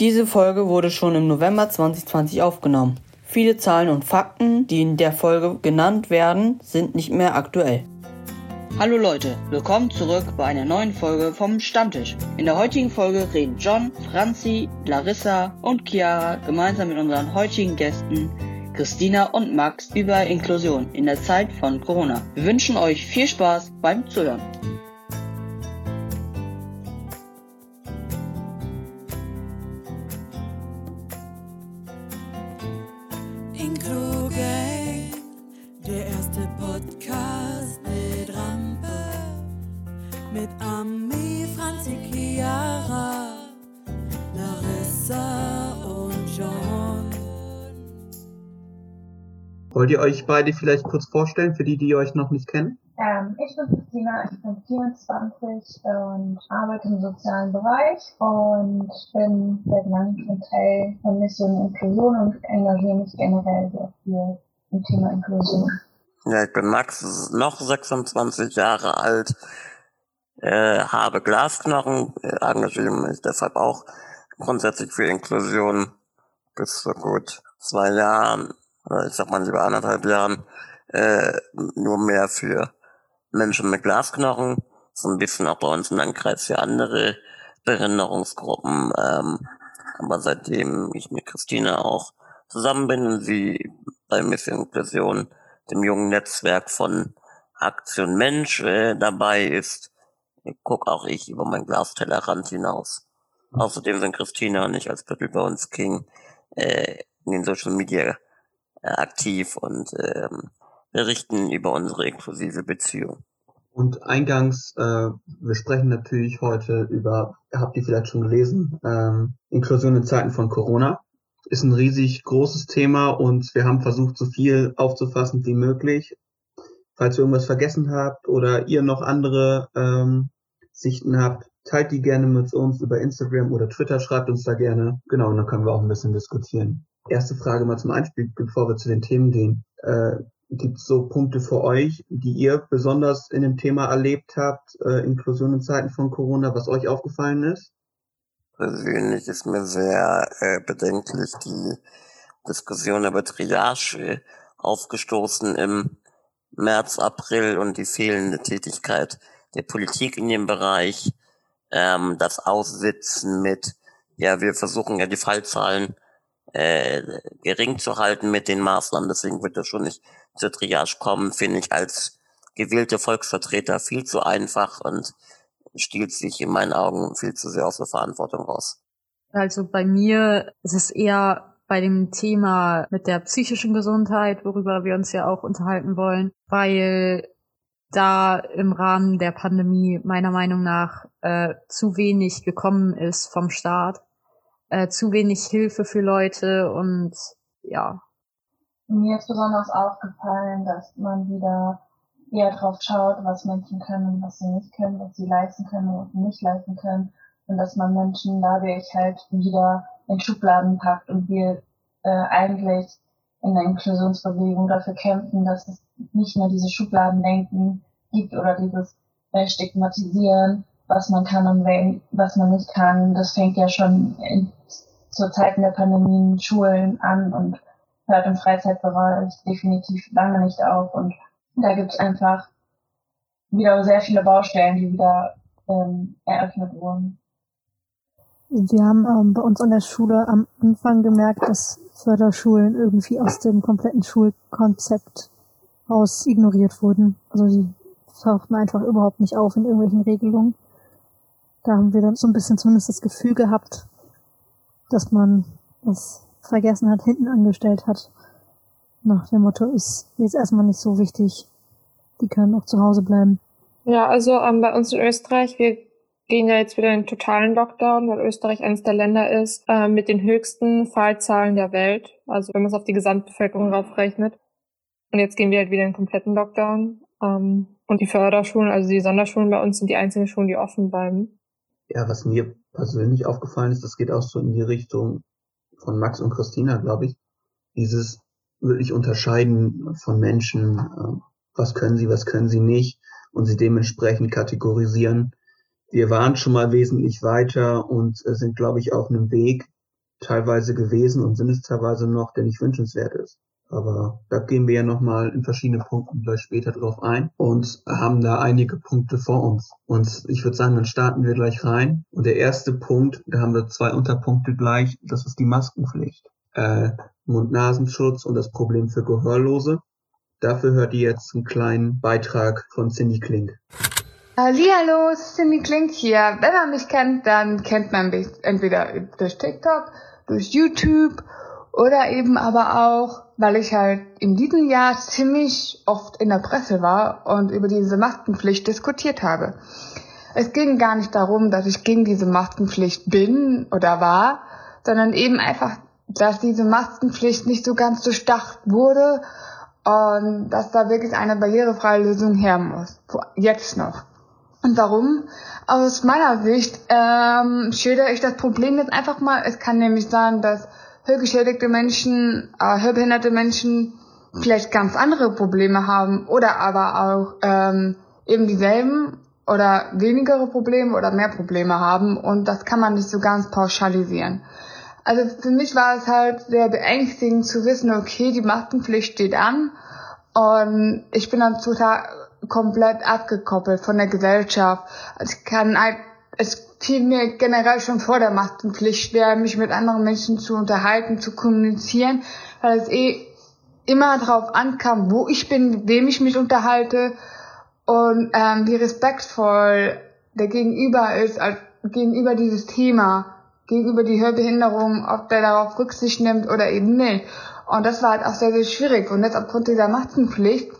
Diese Folge wurde schon im November 2020 aufgenommen. Viele Zahlen und Fakten, die in der Folge genannt werden, sind nicht mehr aktuell. Hallo Leute, willkommen zurück bei einer neuen Folge vom Stammtisch. In der heutigen Folge reden John, Franzi, Larissa und Chiara gemeinsam mit unseren heutigen Gästen Christina und Max über Inklusion in der Zeit von Corona. Wir wünschen euch viel Spaß beim Zuhören. Wollt ihr euch beide vielleicht kurz vorstellen, für die, die euch noch nicht kennen? Ähm, ich bin Christina, ich bin 24 und arbeite im sozialen Bereich und bin seit langem schon Teil von Mission Inklusion und engagiere mich generell sehr viel im Thema Inklusion. Ja, ich bin Max, noch 26 Jahre alt, äh, habe Glasknochen, äh, engagiere mich deshalb auch grundsätzlich für Inklusion bis vor gut zwei Jahren, oder ich sag mal lieber anderthalb Jahren, äh, nur mehr für Menschen mit Glasknochen, so ein bisschen auch bei uns im Landkreis für andere Behinderungsgruppen, ähm, aber seitdem ich mit Christina auch zusammen bin und sie bei Mission Inklusion, dem jungen Netzwerk von Aktion Mensch äh, dabei ist, guck auch ich über mein Glastellerrand hinaus. Außerdem sind Christina und ich als Battle Bones King äh, in den Social Media aktiv und ähm, berichten über unsere inklusive Beziehung. Und eingangs, äh, wir sprechen natürlich heute über, habt ihr vielleicht schon gelesen, ähm, Inklusion in Zeiten von Corona. Ist ein riesig großes Thema und wir haben versucht, so viel aufzufassen wie möglich. Falls ihr irgendwas vergessen habt oder ihr noch andere ähm, Sichten habt, teilt die gerne mit uns über Instagram oder Twitter, schreibt uns da gerne. Genau, und dann können wir auch ein bisschen diskutieren. Erste Frage mal zum Einspiel, bevor wir zu den Themen gehen. Äh, Gibt es so Punkte für euch, die ihr besonders in dem Thema erlebt habt, äh, Inklusion in Zeiten von Corona, was euch aufgefallen ist? Persönlich ist mir sehr äh, bedenklich die Diskussion über Triage aufgestoßen im März, April und die fehlende Tätigkeit der Politik in dem Bereich, ähm, das Aussitzen mit, ja, wir versuchen ja die Fallzahlen äh, gering zu halten mit den Maßnahmen, deswegen wird das schon nicht zur Triage kommen, finde ich als gewählte Volksvertreter viel zu einfach und stiehlt sich in meinen Augen viel zu sehr aus der Verantwortung raus. Also bei mir ist es eher bei dem Thema mit der psychischen Gesundheit, worüber wir uns ja auch unterhalten wollen, weil da im Rahmen der Pandemie meiner Meinung nach äh, zu wenig gekommen ist vom Staat, äh, zu wenig Hilfe für Leute und ja. Mir ist besonders aufgefallen, dass man wieder eher drauf schaut, was Menschen können und was sie nicht können, was sie leisten können und nicht leisten können. Und dass man Menschen dadurch halt wieder in Schubladen packt und wir äh, eigentlich in der Inklusionsbewegung dafür kämpfen, dass es nicht mehr diese Schubladendenken gibt oder dieses äh, Stigmatisieren, was man kann und was man nicht kann. Das fängt ja schon in, zur Zeiten der Pandemie in Schulen an und hört im Freizeitbereich definitiv lange nicht auf. Und da gibt es einfach wieder sehr viele Baustellen, die wieder ähm, eröffnet wurden. Wir haben ähm, bei uns an der Schule am Anfang gemerkt, dass Förderschulen irgendwie aus dem kompletten Schulkonzept raus ignoriert wurden. Also die tauchten einfach überhaupt nicht auf in irgendwelchen Regelungen. Da haben wir dann so ein bisschen zumindest das Gefühl gehabt, dass man das vergessen hat, hinten angestellt hat. Nach dem Motto ist jetzt erstmal nicht so wichtig. Die können auch zu Hause bleiben. Ja, also ähm, bei uns in Österreich, wir gehen ja jetzt wieder in den totalen Lockdown, weil Österreich eines der Länder ist äh, mit den höchsten Fallzahlen der Welt. Also wenn man es auf die Gesamtbevölkerung raufrechnet. Und jetzt gehen wir halt wieder in den kompletten Lockdown. Ähm, und die Förderschulen, also die Sonderschulen bei uns sind die einzigen Schulen, die offen bleiben. Ja, was mir persönlich aufgefallen ist, das geht auch so in die Richtung von Max und Christina, glaube ich. Dieses wirklich Unterscheiden von Menschen, äh, was können sie, was können sie nicht und sie dementsprechend kategorisieren. Wir waren schon mal wesentlich weiter und äh, sind, glaube ich, auf einem Weg, teilweise gewesen und sind es teilweise noch, der nicht wünschenswert ist. Aber da gehen wir ja nochmal in verschiedene Punkten gleich später drauf ein und haben da einige Punkte vor uns. Und ich würde sagen, dann starten wir gleich rein. Und der erste Punkt, da haben wir zwei Unterpunkte gleich, das ist die Maskenpflicht. Äh, Mund-Nasenschutz und das Problem für Gehörlose. Dafür hört ihr jetzt einen kleinen Beitrag von Cindy Klink. Hallo, Cindy Klink hier. Wenn man mich kennt, dann kennt man mich entweder durch TikTok, durch YouTube oder eben aber auch, weil ich halt in diesem Jahr ziemlich oft in der Presse war und über diese Maskenpflicht diskutiert habe. Es ging gar nicht darum, dass ich gegen diese Maskenpflicht bin oder war, sondern eben einfach, dass diese Maskenpflicht nicht so ganz durchdacht wurde und dass da wirklich eine barrierefreie Lösung her muss. Jetzt noch. Und warum? Aus meiner Sicht ähm, schildere ich das Problem jetzt einfach mal. Es kann nämlich sein, dass hörgeschädigte Menschen, äh, hörbehinderte Menschen vielleicht ganz andere Probleme haben oder aber auch ähm, eben dieselben oder wenigere Probleme oder mehr Probleme haben und das kann man nicht so ganz pauschalisieren. Also für mich war es halt sehr beängstigend zu wissen, okay, die Maskenpflicht steht an und ich bin dann total komplett abgekoppelt von der Gesellschaft. Also ich kann halt, es fiel mir generell schon vor der Maskenpflicht schwer, mich mit anderen Menschen zu unterhalten, zu kommunizieren, weil es eh immer darauf ankam, wo ich bin, mit wem ich mich unterhalte und ähm, wie respektvoll der Gegenüber ist, als gegenüber dieses Thema gegenüber die Hörbehinderung, ob der darauf Rücksicht nimmt oder eben nicht. Und das war halt auch sehr, sehr schwierig. Und jetzt aufgrund dieser Maskenpflicht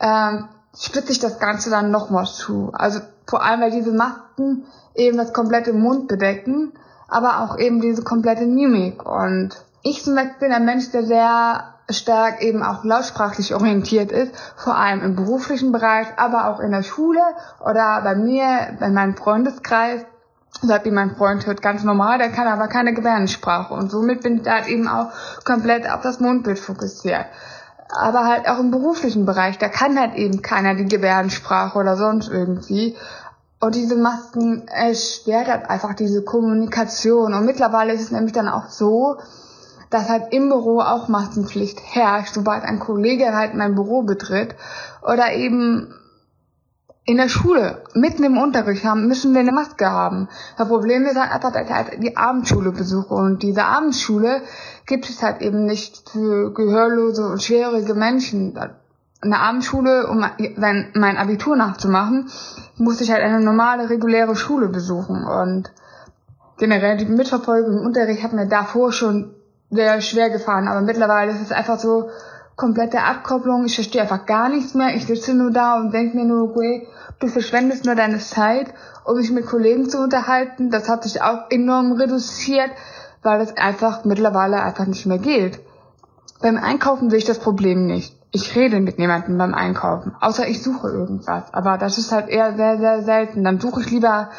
ähm, spitzt sich das Ganze dann nochmal zu. Also vor allem, weil diese Masken eben das komplette Mund bedecken, aber auch eben diese komplette Mimik. Und ich zum Beispiel bin ein Mensch, der sehr stark eben auch lautsprachlich orientiert ist, vor allem im beruflichen Bereich, aber auch in der Schule oder bei mir, bei meinem Freundeskreis sagt wie mein Freund hört ganz normal, der kann aber keine Gebärdensprache und somit bin ich da halt eben auch komplett auf das Mundbild fokussiert. Aber halt auch im beruflichen Bereich, da kann halt eben keiner die Gebärdensprache oder sonst irgendwie. Und diese Masken erschwert halt einfach diese Kommunikation. Und mittlerweile ist es nämlich dann auch so, dass halt im Büro auch Maskenpflicht herrscht, sobald ein Kollege halt mein Büro betritt oder eben in der Schule, mitten im Unterricht haben, müssen wir eine Maske haben. Das Problem ist halt einfach, dass ich halt die Abendschule besuche. Und diese Abendschule gibt es halt eben nicht für gehörlose und schwierige Menschen. Eine Abendschule, um mein Abitur nachzumachen, musste ich halt eine normale, reguläre Schule besuchen. Und generell die Mitverfolgung im Unterricht hat mir davor schon sehr schwer gefahren. Aber mittlerweile ist es einfach so, komplette Abkopplung, ich verstehe einfach gar nichts mehr, ich sitze nur da und denke mir nur, okay, du verschwendest nur deine Zeit, um mich mit Kollegen zu unterhalten. Das hat sich auch enorm reduziert, weil es einfach mittlerweile einfach nicht mehr geht. Beim Einkaufen sehe ich das Problem nicht. Ich rede mit niemandem beim Einkaufen, außer ich suche irgendwas. Aber das ist halt eher sehr, sehr selten. Dann suche ich lieber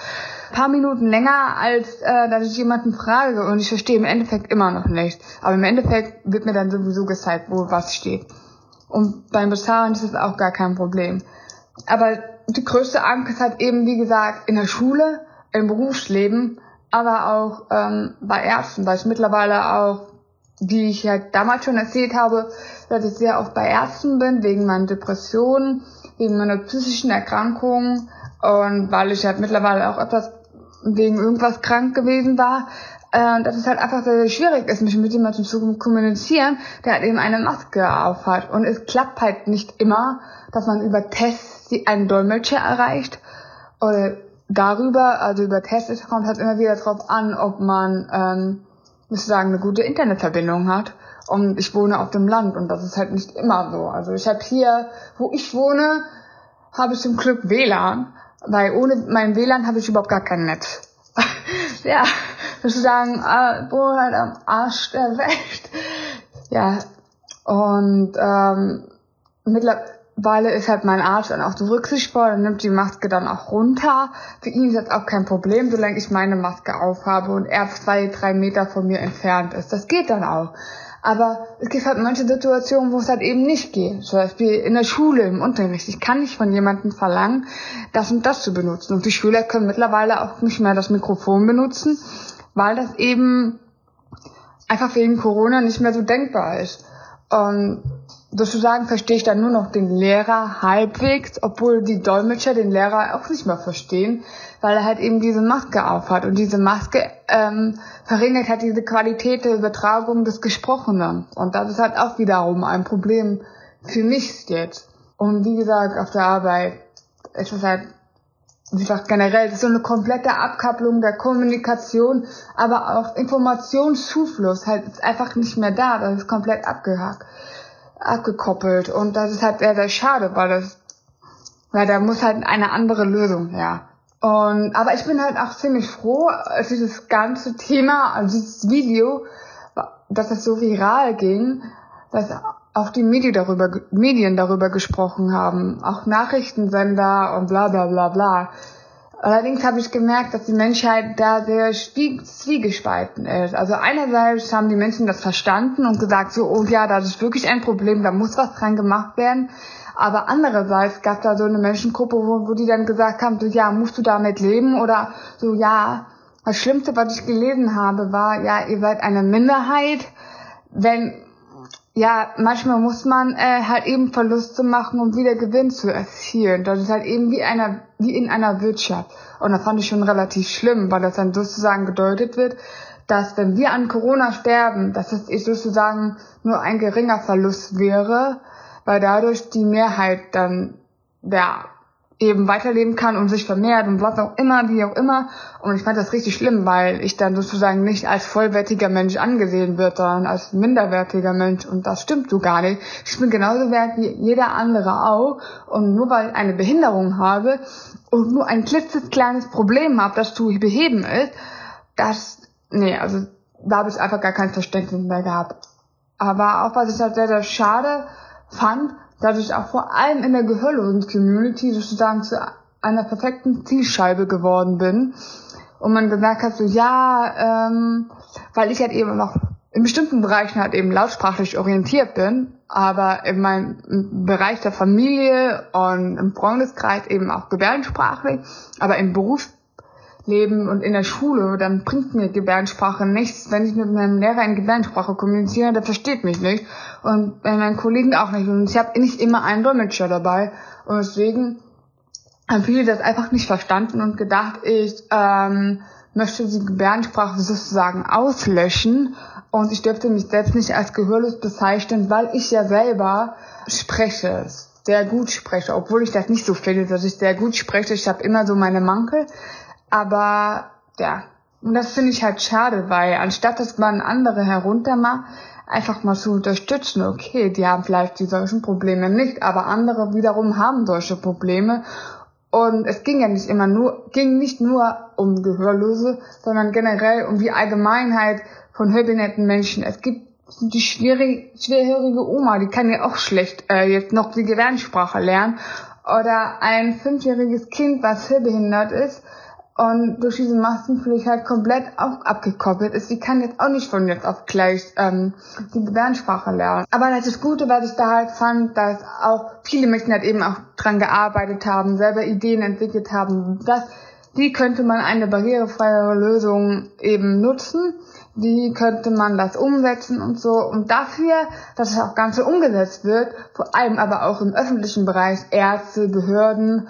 paar Minuten länger, als äh, dass ich jemanden frage und ich verstehe im Endeffekt immer noch nicht. Aber im Endeffekt wird mir dann sowieso gezeigt, wo was steht. Und beim Bezahlen ist es auch gar kein Problem. Aber die größte Angst ist halt eben, wie gesagt, in der Schule, im Berufsleben, aber auch ähm, bei Ärzten, weil ich mittlerweile auch, wie ich ja damals schon erzählt habe, dass ich sehr oft bei Ärzten bin, wegen meiner Depressionen, wegen meiner psychischen Erkrankungen und weil ich halt mittlerweile auch etwas wegen irgendwas krank gewesen war, äh, dass es halt einfach sehr, sehr schwierig ist, mich mit jemandem zu kommunizieren, der halt eben eine Maske aufhat. Und es klappt halt nicht immer, dass man über Tests einen Dolmetscher erreicht. Oder darüber, also über Tests kommt halt immer wieder drauf an, ob man, ähm, muss sagen, eine gute Internetverbindung hat. Und ich wohne auf dem Land und das ist halt nicht immer so. Also ich habe hier, wo ich wohne, habe ich zum Glück WLAN. Weil ohne mein WLAN habe ich überhaupt gar kein Netz. ja, sozusagen, äh, wohl halt am Arsch der Welt. Ja, und ähm, mittlerweile ist halt mein Arzt dann auch so rücksichtsvoll und nimmt die Maske dann auch runter. Für ihn ist das auch kein Problem, solange ich meine Maske aufhabe und er zwei, drei Meter von mir entfernt ist. Das geht dann auch. Aber es gibt halt manche Situationen, wo es halt eben nicht geht. Zum Beispiel in der Schule, im Unterricht. Ich kann nicht von jemandem verlangen, das und das zu benutzen. Und die Schüler können mittlerweile auch nicht mehr das Mikrofon benutzen, weil das eben einfach wegen Corona nicht mehr so denkbar ist. Und sozusagen verstehe ich dann nur noch den Lehrer halbwegs, obwohl die Dolmetscher den Lehrer auch nicht mehr verstehen, weil er halt eben diese Maske aufhat. Und diese Maske ähm, verringert halt diese Qualität der Übertragung des Gesprochenen. Und das ist halt auch wiederum ein Problem für mich jetzt. Und wie gesagt, auf der Arbeit ist es halt einfach generell das ist so eine komplette Abkapplung der Kommunikation, aber auch Informationszufluss halt ist einfach nicht mehr da. Das ist komplett abgehakt, abgekoppelt. Und das ist halt sehr, sehr schade, weil das, weil da muss halt eine andere Lösung her. Und, aber ich bin halt auch ziemlich froh, als dieses ganze Thema, also dieses Video, dass es so viral ging, dass auch die Medien darüber, Medien darüber gesprochen haben, auch Nachrichtensender und bla bla bla bla. Allerdings habe ich gemerkt, dass die Menschheit da sehr zwiegespalten ist. Also einerseits haben die Menschen das verstanden und gesagt, so, oh ja, das ist wirklich ein Problem, da muss was dran gemacht werden. Aber andererseits gab da so eine Menschengruppe, wo, wo die dann gesagt haben, so, ja, musst du damit leben? Oder so, ja, das Schlimmste, was ich gelesen habe, war, ja, ihr seid eine Minderheit. Wenn ja, manchmal muss man äh, halt eben Verluste machen, um wieder Gewinn zu erzielen. Das ist halt eben wie einer, wie in einer Wirtschaft. Und das fand ich schon relativ schlimm, weil das dann sozusagen gedeutet wird, dass wenn wir an Corona sterben, dass es sozusagen nur ein geringer Verlust wäre, weil dadurch die Mehrheit dann ja eben weiterleben kann und sich vermehrt und was auch immer, wie auch immer. Und ich fand das richtig schlimm, weil ich dann sozusagen nicht als vollwertiger Mensch angesehen wird, sondern als minderwertiger Mensch. Und das stimmt so gar nicht. Ich bin genauso wert wie jeder andere auch. Und nur weil ich eine Behinderung habe und nur ein klitzekleines Problem habe, das zu beheben ist, das, nee, also da habe ich einfach gar kein Verständnis mehr gehabt. Aber auch was ich halt sehr, sehr schade fand, dass ich auch vor allem in der gehörlosen Community sozusagen zu einer perfekten Zielscheibe geworden bin. Und man gemerkt hat, so ja, ähm, weil ich halt eben noch in bestimmten Bereichen halt eben lautsprachlich orientiert bin, aber in meinem Bereich der Familie und im Freundeskreis eben auch gebärdensprachlich, aber im Beruf Leben und in der Schule, dann bringt mir Gebärdensprache nichts. Wenn ich mit meinem Lehrer in Gebärdensprache kommuniziere, der versteht mich nicht. Und bei meinen Kollegen auch nicht. Und ich habe nicht immer einen Dolmetscher dabei. Und deswegen haben viele das einfach nicht verstanden und gedacht, ich ähm, möchte die Gebärdensprache sozusagen auslöschen. Und ich dürfte mich selbst nicht als gehörlos bezeichnen, weil ich ja selber spreche sehr gut spreche, obwohl ich das nicht so finde, dass ich sehr gut spreche. Ich habe immer so meine Mankel. Aber ja, und das finde ich halt schade, weil anstatt dass man andere heruntermacht, einfach mal zu unterstützen, okay, die haben vielleicht die solchen Probleme nicht, aber andere wiederum haben solche Probleme. Und es ging ja nicht immer nur, ging nicht nur um Gehörlose, sondern generell um die Allgemeinheit von hörbehinderten Menschen. Es gibt die schwierig, schwerhörige Oma, die kann ja auch schlecht äh, jetzt noch die Gebärdensprache lernen. Oder ein fünfjähriges Kind, was hörbehindert ist, und durch diese Maskenpflicht halt komplett auch abgekoppelt ist. Sie kann jetzt auch nicht von jetzt auf gleich ähm, die Gebärdensprache lernen. Aber das Gute, was ich da halt fand, dass auch viele Menschen halt eben auch dran gearbeitet haben, selber Ideen entwickelt haben. Das, wie könnte man eine barrierefreie Lösung eben nutzen? Wie könnte man das umsetzen und so? Und dafür, dass das auch Ganze umgesetzt wird, vor allem aber auch im öffentlichen Bereich, Ärzte, Behörden,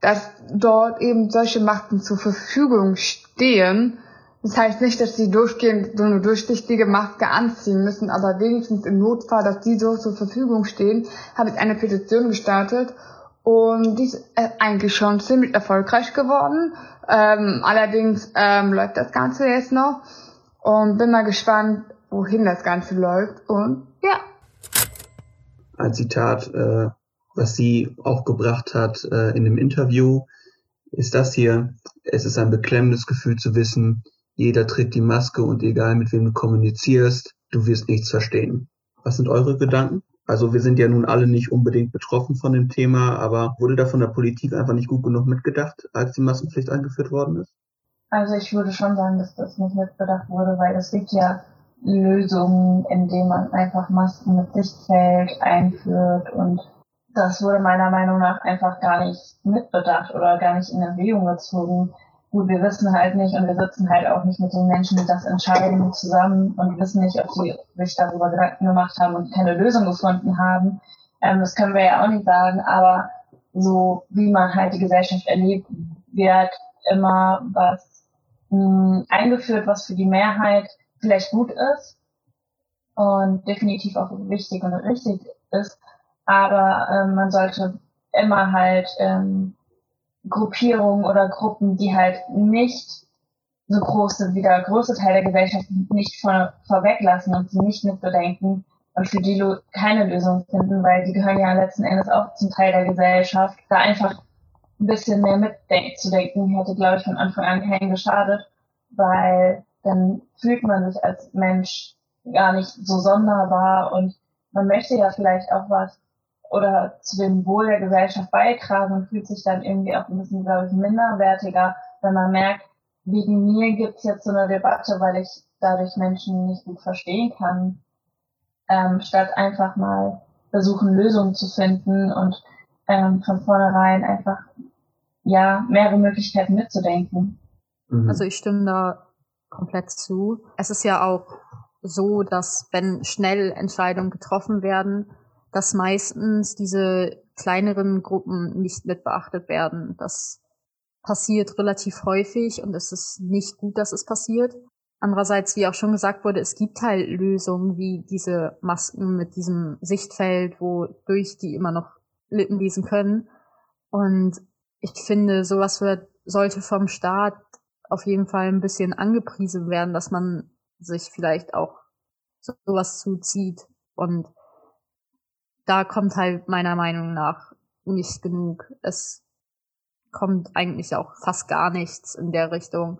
dass dort eben solche Machten zur Verfügung stehen. Das heißt nicht, dass sie durchgehend so eine durchsichtige Maske anziehen müssen, aber wenigstens im Notfall, dass die so zur Verfügung stehen, habe ich eine Petition gestartet und die ist äh, eigentlich schon ziemlich erfolgreich geworden. Ähm, allerdings ähm, läuft das Ganze jetzt noch und bin mal gespannt, wohin das Ganze läuft und ja. Ein Zitat äh, was sie auch gebracht hat äh, in dem Interview, ist das hier. Es ist ein beklemmendes Gefühl zu wissen, jeder trägt die Maske und egal mit wem du kommunizierst, du wirst nichts verstehen. Was sind eure Gedanken? Also wir sind ja nun alle nicht unbedingt betroffen von dem Thema, aber wurde da von der Politik einfach nicht gut genug mitgedacht, als die Maskenpflicht eingeführt worden ist? Also ich würde schon sagen, dass das nicht mitbedacht wurde, weil es gibt ja Lösungen, indem man einfach Masken mit Sichtfeld einführt und das wurde meiner Meinung nach einfach gar nicht mitbedacht oder gar nicht in Erwägung gezogen. gut, wir wissen halt nicht und wir sitzen halt auch nicht mit den Menschen, die das entscheiden, zusammen und wissen nicht, ob sie sich darüber Gedanken gemacht haben und keine Lösung gefunden haben. Ähm, das können wir ja auch nicht sagen, aber so wie man halt die Gesellschaft erlebt, wird immer was mh, eingeführt, was für die Mehrheit vielleicht gut ist und definitiv auch wichtig und richtig ist, aber ähm, man sollte immer halt ähm, Gruppierungen oder Gruppen, die halt nicht so groß sind wie der größte Teil der Gesellschaft, nicht vor, vorweglassen und sie nicht mitbedenken und für die keine Lösung finden, weil die gehören ja letzten Endes auch zum Teil der Gesellschaft. Da einfach ein bisschen mehr mitzudenken, hätte, glaube ich, von Anfang an keinen geschadet, weil dann fühlt man sich als Mensch gar nicht so sonderbar und man möchte ja vielleicht auch was oder zu dem Wohl der Gesellschaft beitragen und fühlt sich dann irgendwie auch ein bisschen, glaube ich, minderwertiger, wenn man merkt, wegen mir gibt's jetzt so eine Debatte, weil ich dadurch Menschen nicht gut verstehen kann, ähm, statt einfach mal versuchen, Lösungen zu finden und ähm, von vornherein einfach ja mehrere Möglichkeiten mitzudenken. Mhm. Also ich stimme da komplett zu. Es ist ja auch so, dass wenn schnell Entscheidungen getroffen werden, dass meistens diese kleineren Gruppen nicht mit beachtet werden. Das passiert relativ häufig und es ist nicht gut, dass es passiert. Andererseits, wie auch schon gesagt wurde, es gibt halt Lösungen wie diese Masken mit diesem Sichtfeld, wodurch die immer noch Lippen lesen können. Und ich finde, sowas wird, sollte vom Staat auf jeden Fall ein bisschen angepriesen werden, dass man sich vielleicht auch sowas zuzieht. Und da kommt halt meiner Meinung nach nicht genug. Es kommt eigentlich auch fast gar nichts in der Richtung.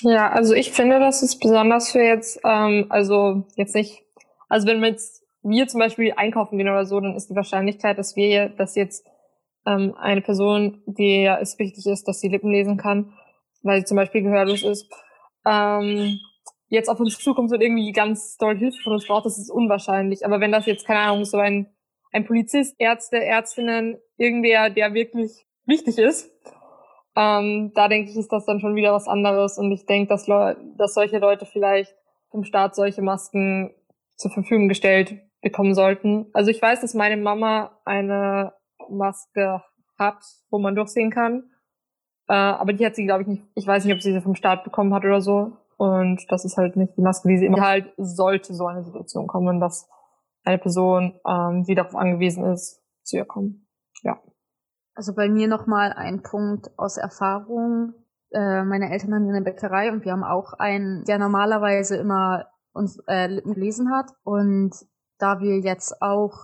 Ja, also ich finde, das ist besonders für jetzt, ähm, also jetzt nicht, also wenn wir jetzt, wir zum Beispiel einkaufen gehen oder so, dann ist die Wahrscheinlichkeit, dass wir, dass jetzt ähm, eine Person, die ja es wichtig ist, dass sie Lippen lesen kann, weil sie zum Beispiel gehörlos ist, ähm, jetzt auf uns zukommt und irgendwie ganz doll Hilfe von uns braucht, das ist unwahrscheinlich. Aber wenn das jetzt, keine Ahnung, so ein, ein Polizist, Ärzte, Ärztinnen, irgendwer, der wirklich wichtig ist, ähm, da denke ich, ist das dann schon wieder was anderes. Und ich denke, dass, dass solche Leute vielleicht vom Staat solche Masken zur Verfügung gestellt bekommen sollten. Also ich weiß, dass meine Mama eine Maske hat, wo man durchsehen kann. Äh, aber die hat sie, glaube ich, nicht. Ich weiß nicht, ob sie sie vom Staat bekommen hat oder so. Und das ist halt nicht die Maske, wie sie immer halt sollte so eine Situation kommen, dass eine Person, ähm, die darauf angewiesen ist, zu ihr kommen. Ja. Also bei mir nochmal ein Punkt aus Erfahrung. Äh, meine Eltern haben hier eine Bäckerei und wir haben auch einen, der normalerweise immer uns äh, Lippen gelesen hat. Und da wir jetzt auch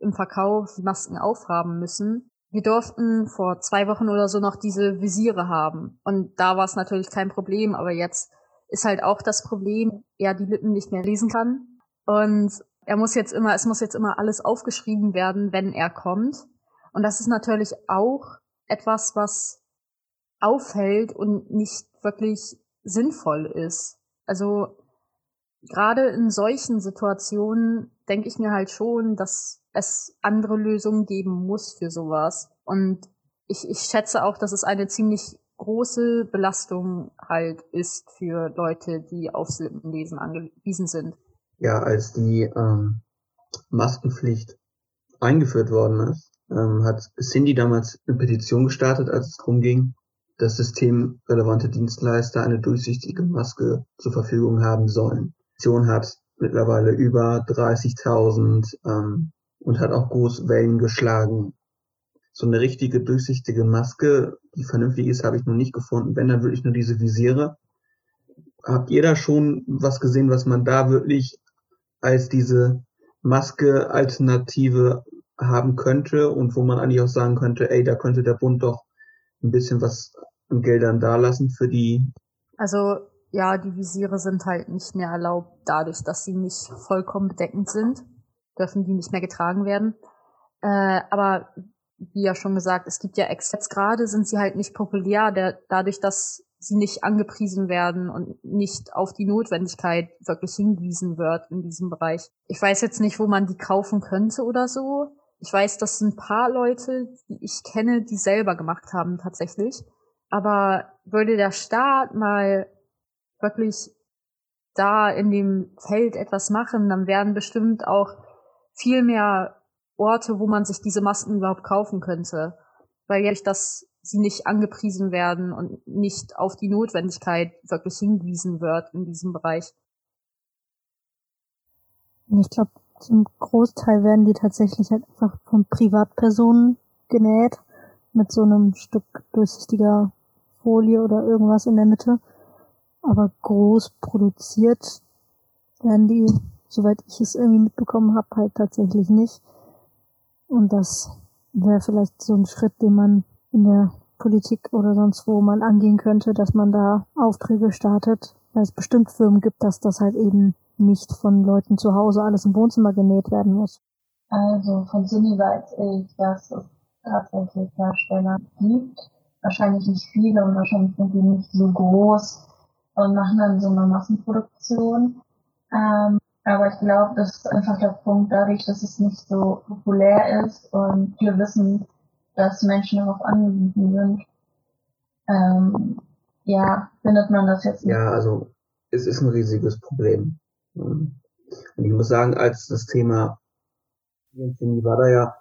im Verkauf Masken aufhaben müssen, wir durften vor zwei Wochen oder so noch diese Visiere haben. Und da war es natürlich kein Problem, aber jetzt ist halt auch das Problem, er die Lippen nicht mehr lesen kann. Und er muss jetzt immer, es muss jetzt immer alles aufgeschrieben werden, wenn er kommt. Und das ist natürlich auch etwas, was auffällt und nicht wirklich sinnvoll ist. Also gerade in solchen Situationen denke ich mir halt schon, dass es andere Lösungen geben muss für sowas. Und ich, ich schätze auch, dass es eine ziemlich große Belastung halt ist für Leute, die aufs Lippenlesen angewiesen sind. Ja, als die ähm, Maskenpflicht eingeführt worden ist, ähm, hat Cindy damals eine Petition gestartet, als es darum ging, dass systemrelevante Dienstleister eine durchsichtige Maske zur Verfügung haben sollen. Die Petition hat mittlerweile über 30.000 ähm, und hat auch groß Wellen geschlagen so eine richtige durchsichtige Maske, die vernünftig ist, habe ich noch nicht gefunden. Wenn, dann wirklich nur diese Visiere. Habt ihr da schon was gesehen, was man da wirklich als diese Maske-Alternative haben könnte und wo man eigentlich auch sagen könnte, ey, da könnte der Bund doch ein bisschen was an Geldern dalassen für die. Also ja, die Visiere sind halt nicht mehr erlaubt, dadurch, dass sie nicht vollkommen bedeckend sind, dürfen die nicht mehr getragen werden. Äh, aber wie ja schon gesagt, es gibt ja Exzess gerade sind sie halt nicht populär, der, dadurch, dass sie nicht angepriesen werden und nicht auf die Notwendigkeit wirklich hingewiesen wird in diesem Bereich. Ich weiß jetzt nicht, wo man die kaufen könnte oder so. Ich weiß, dass ein paar Leute, die ich kenne, die selber gemacht haben tatsächlich. Aber würde der Staat mal wirklich da in dem Feld etwas machen, dann werden bestimmt auch viel mehr Orte, wo man sich diese Masken überhaupt kaufen könnte. Weil jetzt, dass sie nicht angepriesen werden und nicht auf die Notwendigkeit wirklich hingewiesen wird in diesem Bereich. Ich glaube, zum Großteil werden die tatsächlich halt einfach von Privatpersonen genäht mit so einem Stück durchsichtiger Folie oder irgendwas in der Mitte. Aber groß produziert werden die, soweit ich es irgendwie mitbekommen habe, halt tatsächlich nicht. Und das wäre vielleicht so ein Schritt, den man in der Politik oder sonst wo mal angehen könnte, dass man da Aufträge startet, weil es bestimmt Firmen gibt, dass das halt eben nicht von Leuten zu Hause alles im Wohnzimmer genäht werden muss. Also von Suni weiß ich, dass es tatsächlich Hersteller gibt. Wahrscheinlich nicht viele und wahrscheinlich sind die nicht so groß und machen dann so eine Massenproduktion. Ähm, aber ich glaube, das ist einfach der Punkt, dadurch, dass es nicht so populär ist und wir wissen, dass Menschen darauf angewiesen sind, ähm, ja, findet man das jetzt nicht. Also es ist ein riesiges Problem. Und ich muss sagen, als das Thema Jenny war da ja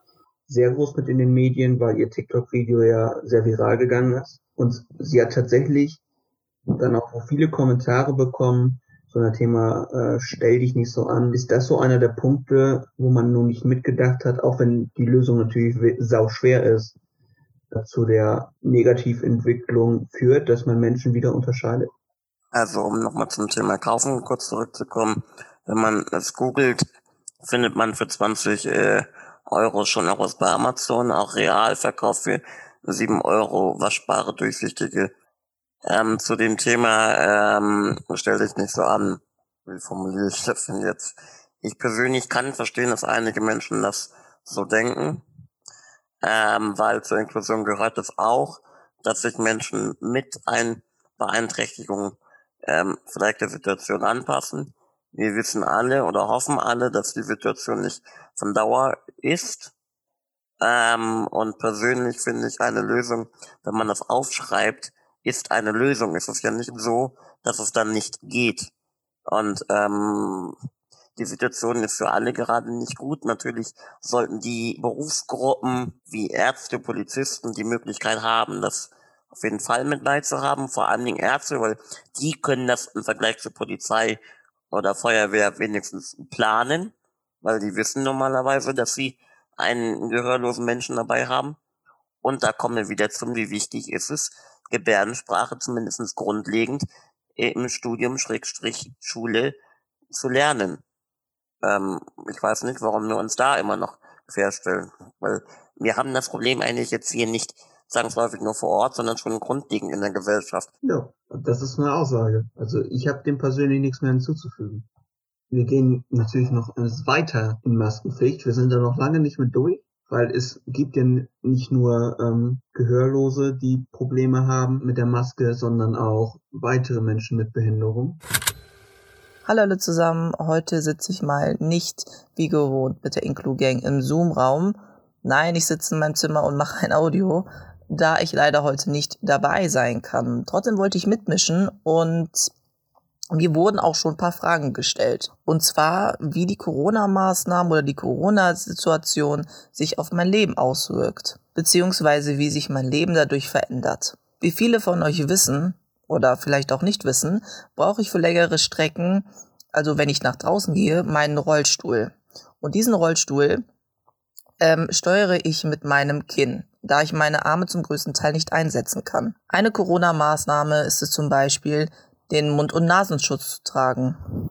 sehr groß mit in den Medien, weil ihr TikTok-Video ja sehr viral gegangen ist. Und sie hat tatsächlich dann auch viele Kommentare bekommen, so ein Thema, äh, stell dich nicht so an. Ist das so einer der Punkte, wo man nun nicht mitgedacht hat, auch wenn die Lösung natürlich sau schwer ist, zu der Negativentwicklung führt, dass man Menschen wieder unterscheidet? Also, um nochmal zum Thema Kaufen kurz zurückzukommen. Wenn man es googelt, findet man für 20 äh, Euro schon auch was bei Amazon, auch real verkauft für 7 Euro waschbare, durchsichtige ähm, zu dem Thema, ähm, stell dich nicht so an. Wie formuliere ich das denn jetzt? Ich persönlich kann verstehen, dass einige Menschen das so denken, ähm, weil zur Inklusion gehört es auch, dass sich Menschen mit ein Beeinträchtigung ähm, vielleicht der Situation anpassen. Wir wissen alle oder hoffen alle, dass die Situation nicht von Dauer ist. Ähm, und persönlich finde ich eine Lösung, wenn man das aufschreibt, ist eine Lösung. Es ist ja nicht so, dass es dann nicht geht. Und ähm, die Situation ist für alle gerade nicht gut. Natürlich sollten die Berufsgruppen wie Ärzte, Polizisten die Möglichkeit haben, das auf jeden Fall mit beizuhaben, vor allen Dingen Ärzte, weil die können das im Vergleich zur Polizei oder Feuerwehr wenigstens planen, weil die wissen normalerweise, dass sie einen gehörlosen Menschen dabei haben. Und da kommen wir wieder zum, wie wichtig ist es, Gebärdensprache zumindest grundlegend im Studium Schrägstrich Schule zu lernen. Ähm, ich weiß nicht, warum wir uns da immer noch querstellen. Weil wir haben das Problem eigentlich jetzt hier nicht zwangsläufig nur vor Ort, sondern schon grundlegend in der Gesellschaft. Ja, das ist eine Aussage. Also ich habe dem persönlich nichts mehr hinzuzufügen. Wir gehen natürlich noch weiter in Maskenpflicht. Wir sind da noch lange nicht mit durch weil es gibt ja nicht nur ähm, Gehörlose, die Probleme haben mit der Maske, sondern auch weitere Menschen mit Behinderung. Hallo alle zusammen, heute sitze ich mal nicht wie gewohnt mit der Inclu-Gang im Zoom-Raum. Nein, ich sitze in meinem Zimmer und mache ein Audio, da ich leider heute nicht dabei sein kann. Trotzdem wollte ich mitmischen und mir wurden auch schon ein paar Fragen gestellt. Und zwar, wie die Corona-Maßnahmen oder die Corona-Situation sich auf mein Leben auswirkt, beziehungsweise wie sich mein Leben dadurch verändert. Wie viele von euch wissen, oder vielleicht auch nicht wissen, brauche ich für längere Strecken, also wenn ich nach draußen gehe, meinen Rollstuhl. Und diesen Rollstuhl ähm, steuere ich mit meinem Kinn, da ich meine Arme zum größten Teil nicht einsetzen kann. Eine Corona-Maßnahme ist es zum Beispiel, den Mund- und Nasenschutz zu tragen.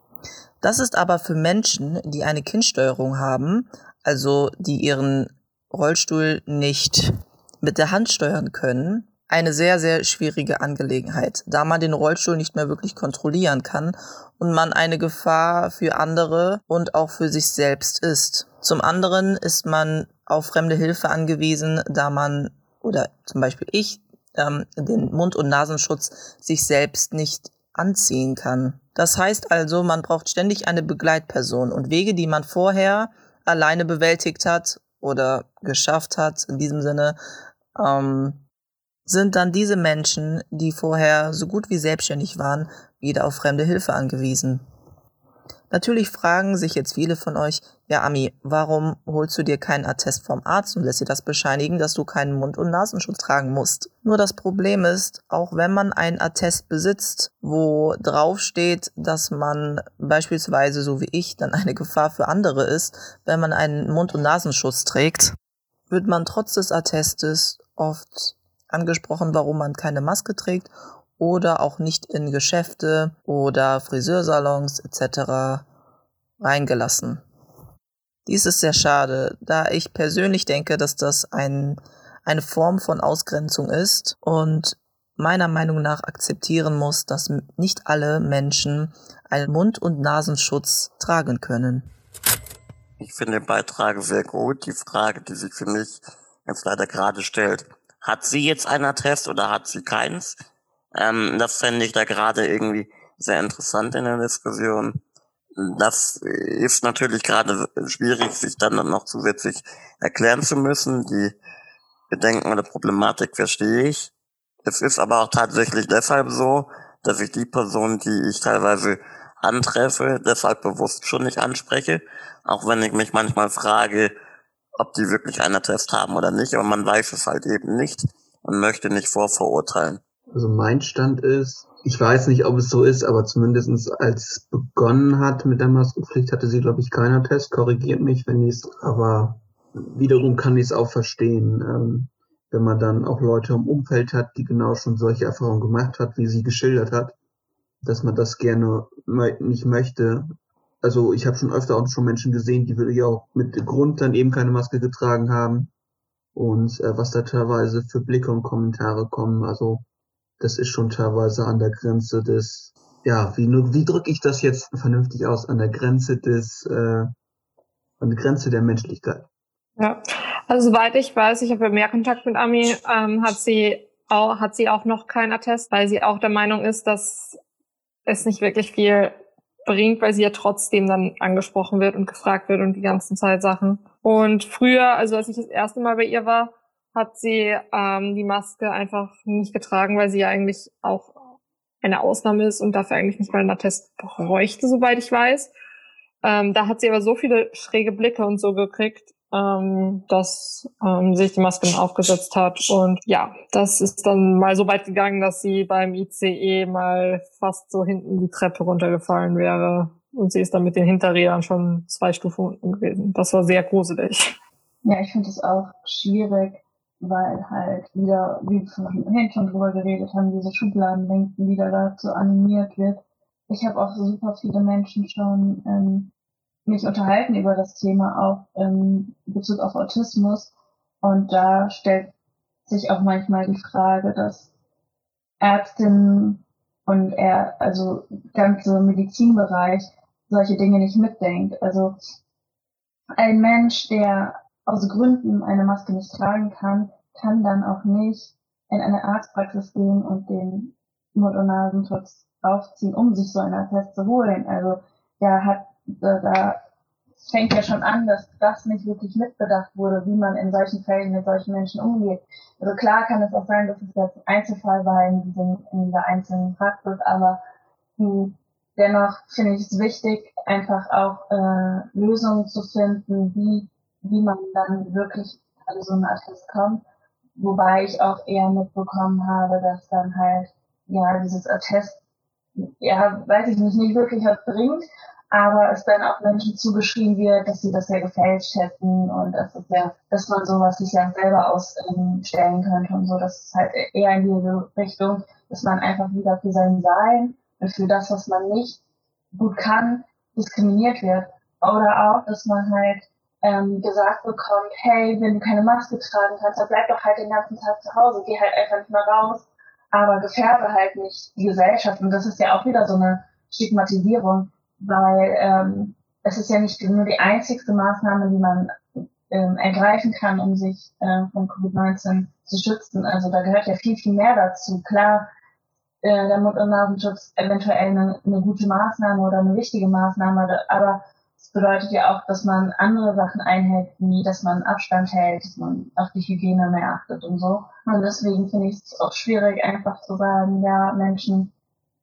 Das ist aber für Menschen, die eine Kindsteuerung haben, also die ihren Rollstuhl nicht mit der Hand steuern können, eine sehr, sehr schwierige Angelegenheit, da man den Rollstuhl nicht mehr wirklich kontrollieren kann und man eine Gefahr für andere und auch für sich selbst ist. Zum anderen ist man auf fremde Hilfe angewiesen, da man oder zum Beispiel ich ähm, den Mund- und Nasenschutz sich selbst nicht anziehen kann. Das heißt also, man braucht ständig eine Begleitperson und Wege, die man vorher alleine bewältigt hat oder geschafft hat, in diesem Sinne, ähm, sind dann diese Menschen, die vorher so gut wie selbstständig waren, wieder auf fremde Hilfe angewiesen. Natürlich fragen sich jetzt viele von euch, ja Ami, warum holst du dir keinen Attest vom Arzt und lässt dir das bescheinigen, dass du keinen Mund- und Nasenschutz tragen musst? Nur das Problem ist, auch wenn man einen Attest besitzt, wo drauf steht, dass man beispielsweise, so wie ich, dann eine Gefahr für andere ist, wenn man einen Mund- und Nasenschutz trägt, wird man trotz des Attestes oft angesprochen, warum man keine Maske trägt oder auch nicht in Geschäfte oder Friseursalons etc. reingelassen. Dies ist sehr schade, da ich persönlich denke, dass das ein, eine Form von Ausgrenzung ist und meiner Meinung nach akzeptieren muss, dass nicht alle Menschen einen Mund- und Nasenschutz tragen können. Ich finde den Beitrag sehr gut. Die Frage, die sich für mich jetzt leider gerade stellt, hat sie jetzt einen Attest oder hat sie keins? Ähm, das fände ich da gerade irgendwie sehr interessant in der Diskussion. Das ist natürlich gerade schwierig, sich dann noch zusätzlich erklären zu müssen. Die Bedenken oder Problematik verstehe ich. Es ist aber auch tatsächlich deshalb so, dass ich die Personen, die ich teilweise antreffe, deshalb bewusst schon nicht anspreche. Auch wenn ich mich manchmal frage, ob die wirklich einen Test haben oder nicht, aber man weiß es halt eben nicht und möchte nicht vorverurteilen. Also mein Stand ist, ich weiß nicht, ob es so ist, aber zumindestens als begonnen hat mit der Maskenpflicht, hatte sie, glaube ich, keiner Test. Korrigiert mich, wenn ich es, aber wiederum kann ich es auch verstehen, ähm, wenn man dann auch Leute im Umfeld hat, die genau schon solche Erfahrungen gemacht hat, wie sie geschildert hat, dass man das gerne nicht möchte. Also ich habe schon öfter auch schon Menschen gesehen, die wirklich auch mit Grund dann eben keine Maske getragen haben. Und äh, was da teilweise für Blicke und Kommentare kommen, also das ist schon teilweise an der Grenze des, ja, wie, wie drücke ich das jetzt vernünftig aus, an der Grenze des, äh, an der Grenze der Menschlichkeit. Ja, also soweit ich weiß, ich habe ja mehr Kontakt mit Ami, ähm, hat sie auch, hat sie auch noch keinen Attest, weil sie auch der Meinung ist, dass es nicht wirklich viel bringt, weil sie ja trotzdem dann angesprochen wird und gefragt wird und die ganzen Zeit Sachen. Und früher, also als ich das erste Mal bei ihr war, hat sie ähm, die Maske einfach nicht getragen, weil sie ja eigentlich auch eine Ausnahme ist und dafür eigentlich nicht mal einen Attest bräuchte, soweit ich weiß. Ähm, da hat sie aber so viele schräge Blicke und so gekriegt, ähm, dass ähm, sich die Maske dann aufgesetzt hat. Und ja, das ist dann mal so weit gegangen, dass sie beim ICE mal fast so hinten die Treppe runtergefallen wäre. Und sie ist dann mit den Hinterrädern schon zwei Stufen unten gewesen. Das war sehr gruselig. Ja, ich finde es auch schwierig, weil halt wieder, wie wir vorhin schon drüber geredet haben, diese Schubladendenken wieder dazu animiert wird. Ich habe auch super viele Menschen schon ähm, mich unterhalten über das Thema auch in Bezug auf Autismus und da stellt sich auch manchmal die Frage, dass Ärztinnen und er, also ganze Medizinbereich solche Dinge nicht mitdenkt. Also ein Mensch, der aus Gründen eine Maske nicht tragen kann, kann dann auch nicht in eine Arztpraxis gehen und den Mund- und Nasenschutz aufziehen, um sich so einen Attest zu holen. Also da hat, da, da fängt ja schon an, dass das nicht wirklich mitbedacht wurde, wie man in solchen Fällen mit solchen Menschen umgeht. Also klar kann es auch sein, dass es jetzt ein Einzelfall war in, diesem, in dieser einzelnen Praxis, aber mh, dennoch finde ich es wichtig, einfach auch äh, Lösungen zu finden, wie wie man dann wirklich an so einen Attest kommt. Wobei ich auch eher mitbekommen habe, dass dann halt, ja, dieses Attest, ja, weiß ich nicht, nicht wirklich was bringt, aber es dann auch Menschen zugeschrieben wird, dass sie das ja gefälscht hätten und dass es ja, dass man sowas sich ja selber ausstellen könnte und so. Das ist halt eher in diese Richtung, dass man einfach wieder für sein Sein und für das, was man nicht gut kann, diskriminiert wird. Oder auch, dass man halt ähm, gesagt bekommt, hey, wenn du keine Maske tragen kannst, dann bleib doch halt den ganzen Tag zu Hause, geh halt einfach nicht mehr raus, aber gefährde halt nicht die Gesellschaft. Und das ist ja auch wieder so eine Stigmatisierung, weil ähm, es ist ja nicht nur die einzigste Maßnahme, die man ähm, ergreifen kann, um sich äh, von Covid-19 zu schützen. Also da gehört ja viel, viel mehr dazu. Klar, äh, der Mund- und Nasenschutz eventuell eine, eine gute Maßnahme oder eine wichtige Maßnahme, aber Das bedeutet ja auch, dass man andere Sachen einhält, wie dass man Abstand hält, dass man auf die Hygiene mehr achtet und so. Und deswegen finde ich es auch schwierig, einfach zu sagen, ja, Menschen,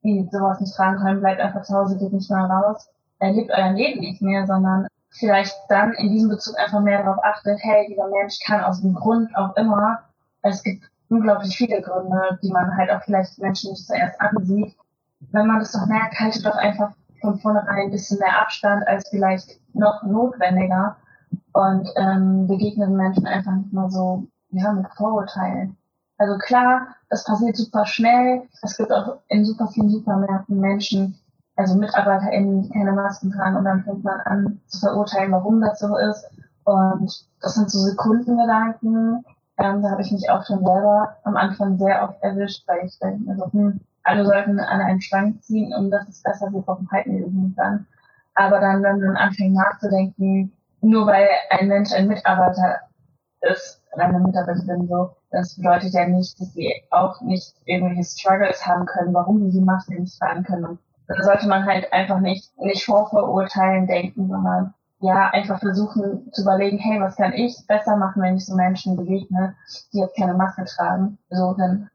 die sowas nicht tragen können, bleibt einfach zu Hause, geht nicht mehr raus, erlebt euer Leben nicht mehr, sondern vielleicht dann in diesem Bezug einfach mehr darauf achtet, hey, dieser Mensch kann aus dem Grund auch immer, es gibt unglaublich viele Gründe, die man halt auch vielleicht Menschen nicht zuerst ansieht. Wenn man das doch merkt, haltet doch einfach von vornherein ein bisschen mehr Abstand als vielleicht noch notwendiger und ähm, begegnet Menschen einfach nicht mal so ja, mit Vorurteilen. Also klar, das passiert super schnell. Es gibt auch in super vielen Supermärkten Menschen, also MitarbeiterInnen, die keine Masken tragen und dann fängt man an zu verurteilen, warum das so ist. Und das sind so Sekundengedanken. Ähm, da habe ich mich auch schon selber am Anfang sehr oft erwischt, weil ich denke, also, hm, alle sollten an einen Schrank ziehen und das ist besser, wir brauchen nicht dann. Aber dann, wenn man anfängt nachzudenken, nur weil ein Mensch ein Mitarbeiter ist, eine Mitarbeiterin so, das bedeutet ja nicht, dass sie auch nicht irgendwelche Struggles haben können, warum sie die Maske nicht tragen können. Und da sollte man halt einfach nicht, nicht vorverurteilen denken, sondern ja, einfach versuchen zu überlegen, hey, was kann ich besser machen, wenn ich so Menschen begegne, die jetzt keine Maske tragen. So, dann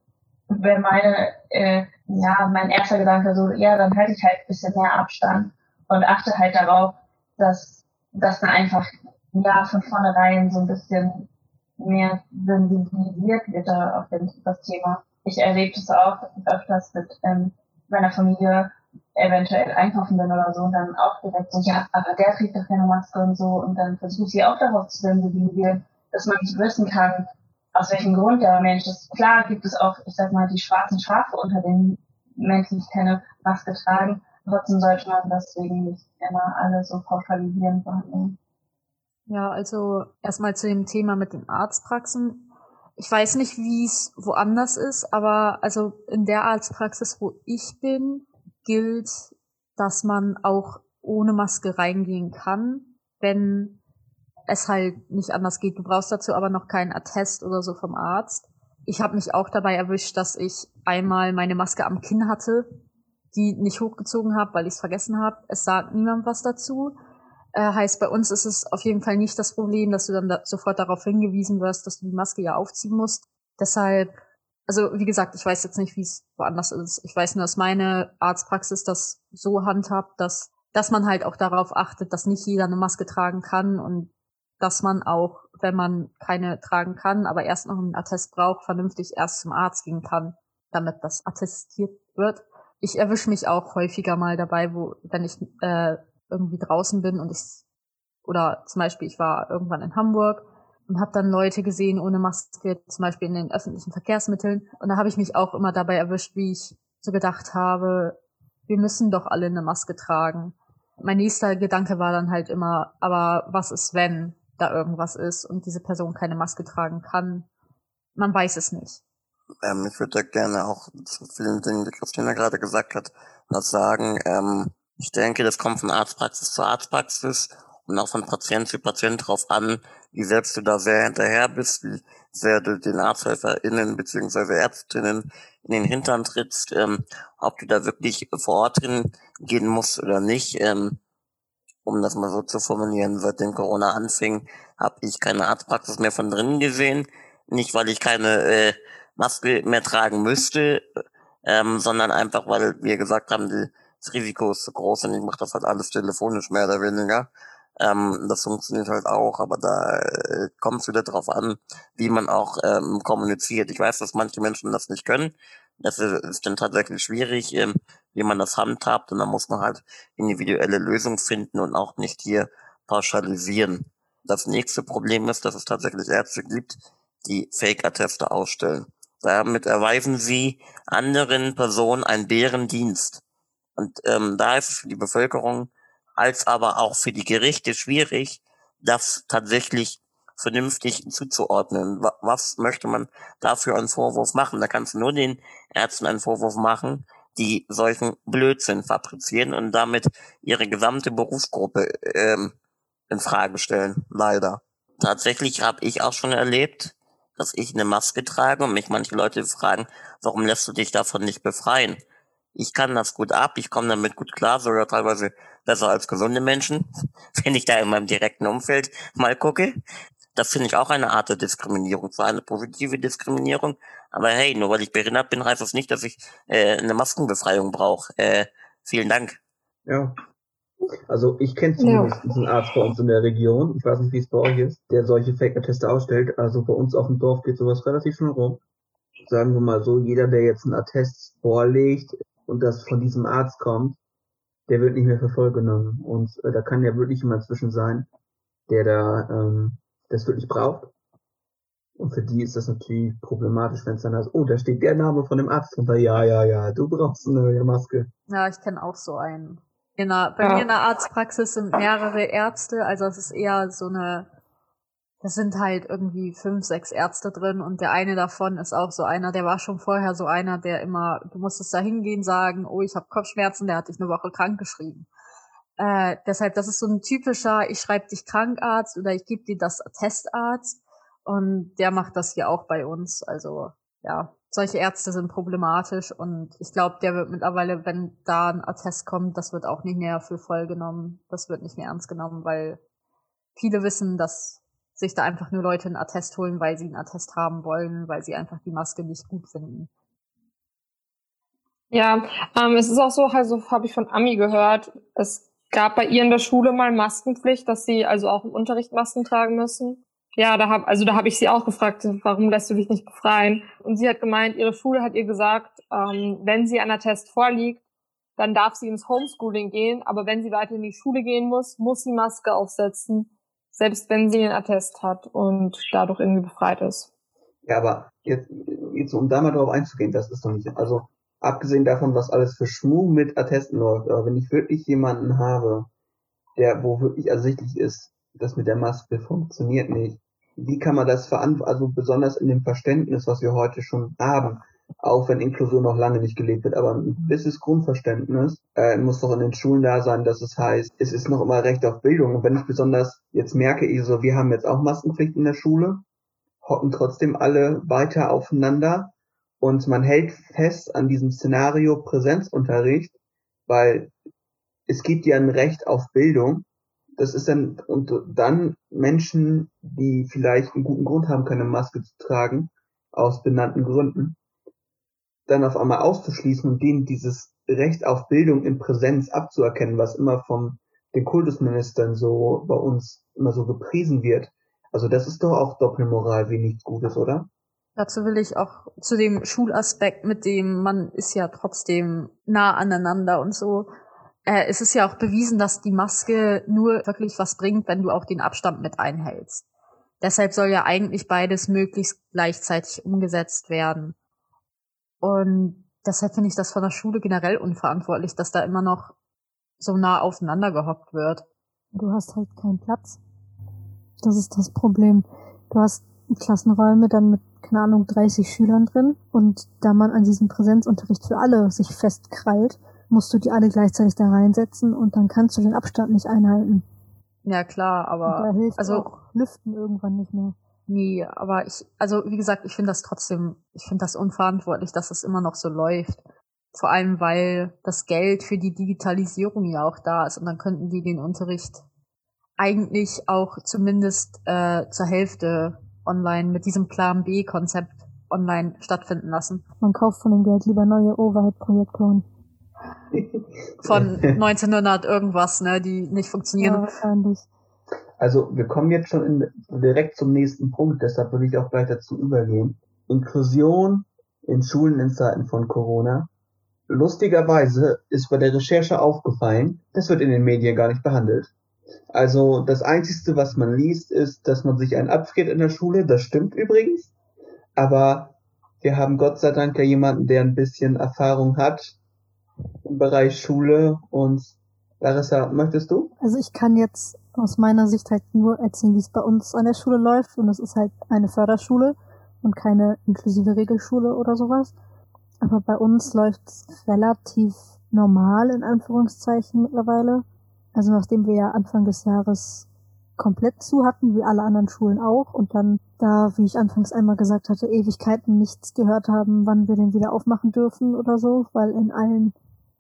wäre meine, äh, ja, mein erster Gedanke so, ja, dann halte ich halt ein bisschen mehr Abstand und achte halt darauf, dass, dass dann einfach, ja, von vornherein so ein bisschen mehr sensibilisiert wird auf das Thema. Ich erlebe das auch öfters mit ähm, meiner Familie, eventuell einkaufen bin oder so und dann auch direkt so, ja, aber der trägt doch keine Maske und so und dann versuche ich sie auch darauf zu sensibilisieren, dass man nicht wissen kann, aus welchem Grund der Mensch ist. Klar gibt es auch, ich sag mal, die schwarzen Schafe unter den Menschen, die keine Maske tragen. Trotzdem sollte man deswegen nicht immer alle so pauschalisieren behandeln. Ja, also erstmal zu dem Thema mit den Arztpraxen. Ich weiß nicht, wie es woanders ist, aber also in der Arztpraxis, wo ich bin, gilt, dass man auch ohne Maske reingehen kann, wenn es halt nicht anders geht. Du brauchst dazu aber noch keinen Attest oder so vom Arzt. Ich habe mich auch dabei erwischt, dass ich einmal meine Maske am Kinn hatte, die nicht hochgezogen habe, weil ich es vergessen habe. Es sagt niemand was dazu. Äh, heißt, bei uns ist es auf jeden Fall nicht das Problem, dass du dann da sofort darauf hingewiesen wirst, dass du die Maske ja aufziehen musst. Deshalb, also wie gesagt, ich weiß jetzt nicht, wie es woanders ist. Ich weiß nur, dass meine Arztpraxis das so handhabt, dass, dass man halt auch darauf achtet, dass nicht jeder eine Maske tragen kann und dass man auch, wenn man keine tragen kann, aber erst noch einen Attest braucht, vernünftig erst zum Arzt gehen kann, damit das attestiert wird. Ich erwische mich auch häufiger mal dabei, wo, wenn ich äh, irgendwie draußen bin und ich oder zum Beispiel ich war irgendwann in Hamburg und habe dann Leute gesehen ohne Maske, zum Beispiel in den öffentlichen Verkehrsmitteln und da habe ich mich auch immer dabei erwischt, wie ich so gedacht habe, wir müssen doch alle eine Maske tragen. Mein nächster Gedanke war dann halt immer, aber was ist wenn? Da irgendwas ist und diese Person keine Maske tragen kann. Man weiß es nicht. Ähm, ich würde gerne auch zu vielen Dingen, die Christina gerade gesagt hat, was sagen. Ähm, ich denke, das kommt von Arztpraxis zu Arztpraxis und auch von Patient zu Patient drauf an, wie selbst du da sehr hinterher bist, wie sehr du den ArzthelferInnen bzw. Ärztinnen in den Hintern trittst, ähm, ob du da wirklich vor Ort hingehen musst oder nicht. Ähm, um das mal so zu formulieren, seitdem Corona anfing, habe ich keine Arztpraxis mehr von drinnen gesehen. Nicht, weil ich keine äh, Maske mehr tragen müsste, ähm, sondern einfach, weil wir gesagt haben, die, das Risiko ist zu groß und ich mache das halt alles telefonisch mehr oder weniger. Ähm, das funktioniert halt auch, aber da äh, kommt es wieder drauf an, wie man auch ähm, kommuniziert. Ich weiß, dass manche Menschen das nicht können. Das ist, ist dann tatsächlich schwierig. Ähm, wie man das handhabt. Und da muss man halt individuelle Lösungen finden und auch nicht hier pauschalisieren. Das nächste Problem ist, dass es tatsächlich Ärzte gibt, die Fake-Atteste ausstellen. Damit erweisen sie anderen Personen einen Bärendienst. Und ähm, da ist es für die Bevölkerung als aber auch für die Gerichte schwierig, das tatsächlich vernünftig zuzuordnen. Was möchte man dafür einen Vorwurf machen? Da kannst du nur den Ärzten einen Vorwurf machen, die solchen Blödsinn fabrizieren und damit ihre gesamte Berufsgruppe ähm, in Frage stellen, leider. Tatsächlich habe ich auch schon erlebt, dass ich eine Maske trage und mich manche Leute fragen, warum lässt du dich davon nicht befreien? Ich kann das gut ab, ich komme damit gut klar, sogar teilweise besser als gesunde Menschen, wenn ich da in meinem direkten Umfeld mal gucke. Das finde ich auch eine Art der Diskriminierung, zwar eine positive Diskriminierung, aber hey, nur weil ich behindert bin, heißt das nicht, dass ich äh, eine Maskenbefreiung brauche. Äh, vielen Dank. Ja. Also ich kenne zumindest einen Arzt bei uns in der Region, ich weiß nicht, wie es bei euch ist, der solche Fake-Atteste ausstellt. Also bei uns auf dem Dorf geht sowas relativ schnell rum. Sagen wir mal so, jeder, der jetzt einen Attest vorlegt und das von diesem Arzt kommt, der wird nicht mehr für voll genommen. Und äh, da kann ja wirklich jemand zwischen sein, der da ähm, das wirklich braucht. Und für die ist das natürlich problematisch, wenn es dann heißt, oh, da steht der Name von dem Arzt drunter. Ja, ja, ja, du brauchst eine Maske. Ja, ich kenne auch so einen. In einer, bei Ja. mir in der Arztpraxis sind mehrere Ärzte, also es ist eher so eine, das sind halt irgendwie fünf, sechs Ärzte drin und der eine davon ist auch so einer, der war schon vorher so einer, der immer, du musstest da hingehen, sagen, oh, ich habe Kopfschmerzen, der hat dich eine Woche krank geschrieben. Äh, deshalb, das ist so ein typischer, ich schreibe dich Krankarzt oder ich gebe dir das Testarzt und der macht das hier auch bei uns. Also ja, solche Ärzte sind problematisch und ich glaube, der wird mittlerweile, wenn da ein Attest kommt, das wird auch nicht mehr für voll genommen. Das wird nicht mehr ernst genommen, weil viele wissen, dass sich da einfach nur Leute einen Attest holen, weil sie einen Attest haben wollen, weil sie einfach die Maske nicht gut finden. Ja, ähm, es ist auch so, also habe ich von Ami gehört, es gab bei ihr in der Schule mal Maskenpflicht, dass sie also auch im Unterricht Masken tragen müssen. Ja, da hab, also da habe ich sie auch gefragt, warum lässt du dich nicht befreien? Und sie hat gemeint, ihre Schule hat ihr gesagt, ähm, wenn sie ein Attest vorliegt, dann darf sie ins Homeschooling gehen, aber wenn sie weiter in die Schule gehen muss, muss sie Maske aufsetzen, selbst wenn sie einen Attest hat und dadurch irgendwie befreit ist. Ja, aber jetzt, jetzt um da mal drauf einzugehen, das ist doch nicht, also abgesehen davon, was alles für Schmuh mit Attesten läuft, aber wenn ich wirklich jemanden habe, der, wo wirklich ersichtlich ist, das mit der Maske funktioniert nicht, wie kann man das verantworten, also besonders in dem Verständnis, was wir heute schon haben, auch wenn Inklusion noch lange nicht gelebt wird, aber ein gewisses Grundverständnis äh, muss doch in den Schulen da sein, dass es heißt, es ist noch immer Recht auf Bildung. Und wenn ich besonders jetzt merke, ich so, wir haben jetzt auch Maskenpflicht in der Schule, hocken trotzdem alle weiter aufeinander und man hält fest an diesem Szenario Präsenzunterricht, weil es gibt ja ein Recht auf Bildung. Das ist dann, und dann Menschen, die vielleicht einen guten Grund haben, keine Maske zu tragen, aus benannten Gründen, dann auf einmal auszuschließen und denen dieses Recht auf Bildung in Präsenz abzuerkennen, was immer von den Kultusministern so bei uns immer so gepriesen wird. Also das ist doch auch Doppelmoral wie nichts Gutes, oder? Dazu will ich auch zu dem Schulaspekt, mit dem man ist ja trotzdem nah aneinander und so. Äh, es ist ja auch bewiesen, dass die Maske nur wirklich was bringt, wenn du auch den Abstand mit einhältst. Deshalb soll ja eigentlich beides möglichst gleichzeitig umgesetzt werden. Und deshalb finde ich das von der Schule generell unverantwortlich, dass da immer noch so nah aufeinander gehockt wird. Du hast halt keinen Platz. Das ist das Problem. Du hast Klassenräume dann mit, keine Ahnung, 30 Schülern drin und da man an diesem Präsenzunterricht für alle sich festkrallt, musst du die alle gleichzeitig da reinsetzen und dann kannst du den Abstand nicht einhalten. Ja klar, Und da aber hilft also auch Lüften irgendwann nicht mehr. Nee, aber ich, also wie gesagt, ich finde das trotzdem, ich finde das unverantwortlich, dass es immer noch so läuft. Vor allem, weil das Geld für die Digitalisierung ja auch da ist und dann könnten die den Unterricht eigentlich auch zumindest äh, zur Hälfte online mit diesem Plan B-Konzept online stattfinden lassen. Man kauft von dem Geld lieber neue Overhead-Projektoren. Von 1900 irgendwas, ne, die nicht Ja, funktionieren. wahrscheinlich. Also wir kommen jetzt schon in, direkt zum nächsten Punkt, deshalb würde ich auch gleich dazu übergehen. Inklusion in Schulen in Zeiten von Corona. Lustigerweise ist bei der Recherche aufgefallen, das wird in den Medien gar nicht behandelt. Also das Einzige, was man liest, ist, dass man sich einen abfriert in der Schule. Das stimmt übrigens. Aber wir haben Gott sei Dank ja jemanden, der ein bisschen Erfahrung hat im Bereich Schule. Und Larissa, möchtest du? Also ich kann jetzt aus meiner Sicht halt nur erzählen, wie es bei uns an der Schule läuft. Und es ist halt eine Förderschule und keine inklusive Regelschule oder sowas. Aber bei uns läuft es relativ normal, in Anführungszeichen mittlerweile. Also nachdem wir ja Anfang des Jahres komplett zu hatten, wie alle anderen Schulen auch. Und dann da, wie ich anfangs einmal gesagt hatte, Ewigkeiten nichts gehört haben, wann wir den wieder aufmachen dürfen oder so, weil in allen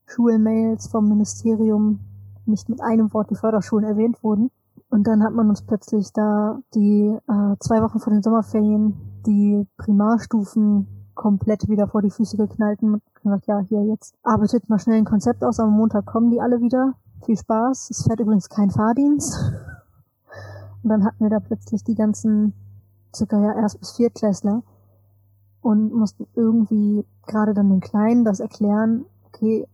Schulmails vom Ministerium nicht mit einem Wort die Förderschulen erwähnt wurden. Und dann hat man uns plötzlich da die äh, zwei Wochen vor den Sommerferien die Primarstufen komplett wieder vor die Füße geknallt und gesagt, ja, hier jetzt arbeitet mal schnell ein Konzept aus, am Montag kommen die alle wieder. Viel Spaß. Es fährt übrigens kein Fahrdienst. Und dann hatten wir da plötzlich die ganzen circa ja erst bis Viertklässler und mussten irgendwie gerade dann den Kleinen das erklären, okay,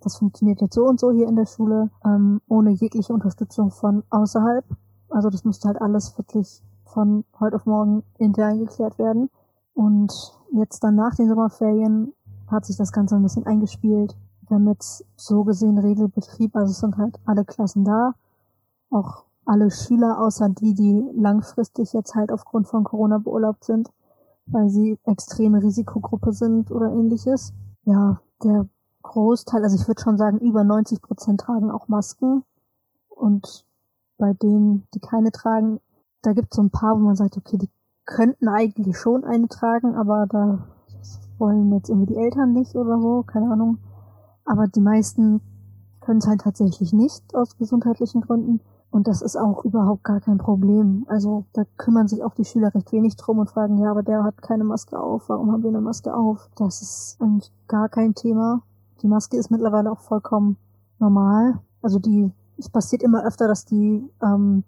das funktioniert jetzt so und so hier in der Schule, ähm, ohne jegliche Unterstützung von außerhalb. Also das musste halt alles wirklich von heute auf morgen intern geklärt werden. Und jetzt dann nach den Sommerferien hat sich das Ganze ein bisschen eingespielt. Wir haben jetzt so gesehen Regelbetrieb, also es sind halt alle Klassen da, auch alle Schüler, außer die, die langfristig jetzt halt aufgrund von Corona beurlaubt sind, weil sie extreme Risikogruppe sind oder ähnliches. Ja, der Großteil, also ich würde schon sagen, über 90 Prozent tragen auch Masken. Und bei denen, die keine tragen, da gibt es so ein paar, wo man sagt, okay, die könnten eigentlich schon eine tragen, aber da wollen jetzt irgendwie die Eltern nicht oder so, keine Ahnung. Aber die meisten können es halt tatsächlich nicht aus gesundheitlichen Gründen. Und das ist auch überhaupt gar kein Problem. Also da kümmern sich auch die Schüler recht wenig drum und fragen, ja, aber der hat keine Maske auf, warum haben wir eine Maske auf? Das ist eigentlich gar kein Thema. Die Maske ist mittlerweile auch vollkommen normal. Also die, es passiert immer öfter, dass die ähm,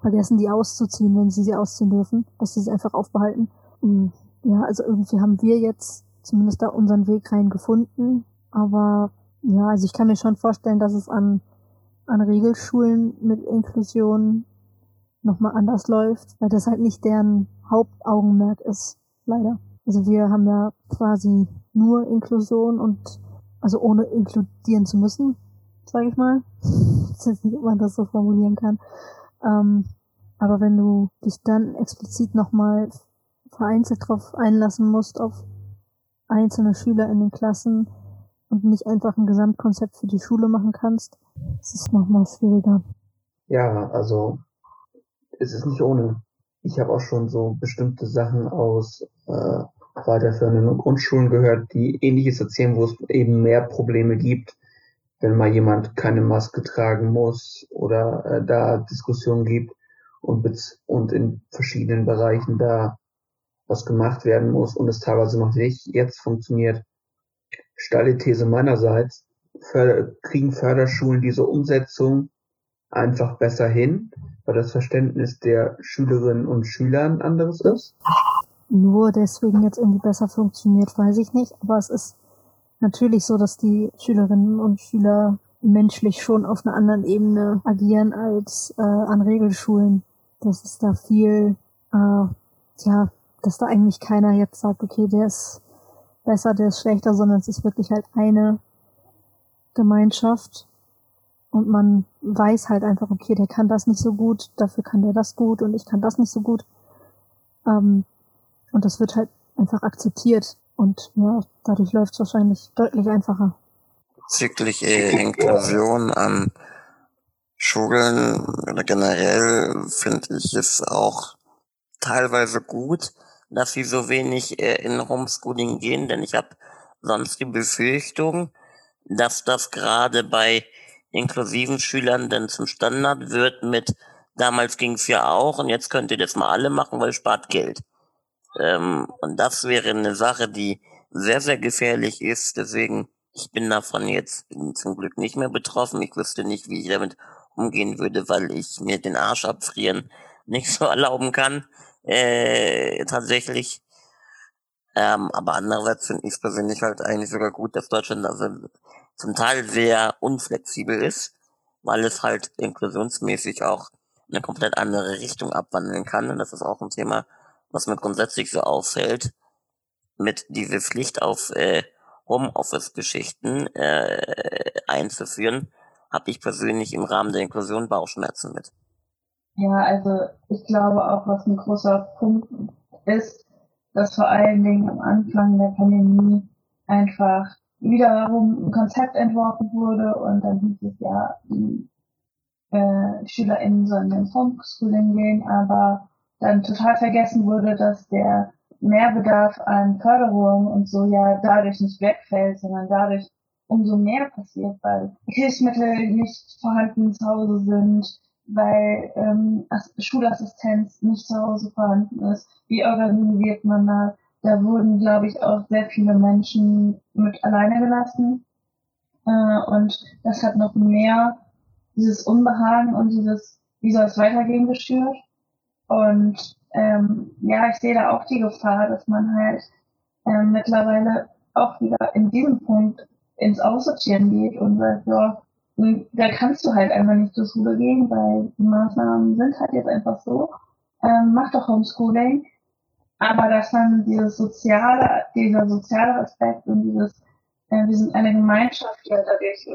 vergessen, die auszuziehen, wenn sie sie ausziehen dürfen, dass sie sie einfach aufbehalten. Und ja, also irgendwie haben wir jetzt zumindest da unseren Weg rein gefunden. Aber ja, also ich kann mir schon vorstellen, dass es an an Regelschulen mit Inklusion nochmal anders läuft, weil das halt nicht deren Hauptaugenmerk ist, leider. Also wir haben ja quasi nur Inklusion und also ohne inkludieren zu müssen, sage ich mal. Ich weiß nicht, ob man das so formulieren kann. Ähm, aber wenn du dich dann explizit nochmal vereinzelt drauf einlassen musst, auf einzelne Schüler in den Klassen und nicht einfach ein Gesamtkonzept für die Schule machen kannst, es ist nochmal schwieriger. Ja, also es ist nicht ohne. Ich habe auch schon so bestimmte Sachen aus äh, weiterführenden Grundschulen gehört, die ähnliches erzählen, wo es eben mehr Probleme gibt, wenn mal jemand keine Maske tragen muss oder äh, da Diskussionen gibt und, und in verschiedenen Bereichen da was gemacht werden muss und es teilweise noch nicht jetzt funktioniert. Steile These meinerseits, Förder kriegen Förderschulen diese Umsetzung einfach besser hin, weil das Verständnis der Schülerinnen und Schüler ein anderes ist? Nur deswegen jetzt irgendwie besser funktioniert, weiß ich nicht. Aber es ist natürlich so, dass die Schülerinnen und Schüler menschlich schon auf einer anderen Ebene agieren als äh, an Regelschulen. Das ist da viel, äh, ja, dass da eigentlich keiner jetzt sagt, okay, der ist besser, der ist schlechter, sondern es ist wirklich halt eine Gemeinschaft und man weiß halt einfach, okay, der kann das nicht so gut, dafür kann der das gut und ich kann das nicht so gut. Ähm, und das wird halt einfach akzeptiert und ja, dadurch läuft es wahrscheinlich deutlich einfacher. Bezüglich äh, Inklusion an Schulen oder generell finde ich es auch teilweise gut, dass sie so wenig äh, in Homeschooling gehen, denn ich habe sonst die Befürchtung, dass das gerade bei inklusiven Schülern dann zum Standard wird mit damals ging's ja auch und jetzt könnt ihr das mal alle machen, weil spart Geld. Ähm, und das wäre eine Sache, die sehr, sehr gefährlich ist. Deswegen, ich bin davon jetzt zum Glück nicht mehr betroffen. Ich wüsste nicht, wie ich damit umgehen würde, weil ich mir den Arsch abfrieren nicht so erlauben kann. Äh, tatsächlich. Ähm, aber andererseits finde ich es persönlich halt eigentlich sogar gut, dass Deutschland also zum Teil sehr unflexibel ist, weil es halt inklusionsmäßig auch eine komplett andere Richtung abwandeln kann. Und das ist auch ein Thema, was mir grundsätzlich so auffällt, mit diese Pflicht auf äh, Homeoffice-Geschichten äh, einzuführen, habe ich persönlich im Rahmen der Inklusion Bauchschmerzen mit. Ja, also ich glaube auch, was ein großer Punkt ist, dass vor allen Dingen am Anfang der Pandemie einfach wiederum ein Konzept entworfen wurde und dann hieß es ja, die äh, SchülerInnen sollen ins Homeschooling gehen, aber dann total vergessen wurde, dass der Mehrbedarf an Förderung und so ja dadurch nicht wegfällt, sondern dadurch umso mehr passiert, weil Hilfsmittel nicht vorhanden zu Hause sind, weil ähm, Schulassistenz nicht zu Hause vorhanden ist. Wie organisiert man das? Da wurden, glaube ich, auch sehr viele Menschen mit alleine gelassen. Äh, und das hat noch mehr dieses Unbehagen und dieses, wie soll es weitergehen, geschürt. Und ähm, ja, ich sehe da auch die Gefahr, dass man halt ähm, mittlerweile auch wieder in diesem Punkt ins Aussortieren geht und sagt, ja, da kannst du halt einfach nicht zur Schule gehen, weil die Maßnahmen sind halt jetzt einfach so. Ähm, mach doch Homeschooling. Aber dass dann dieses soziale, dieser soziale Aspekt und dieses, äh, wir sind eine Gemeinschaft, ja dadurch,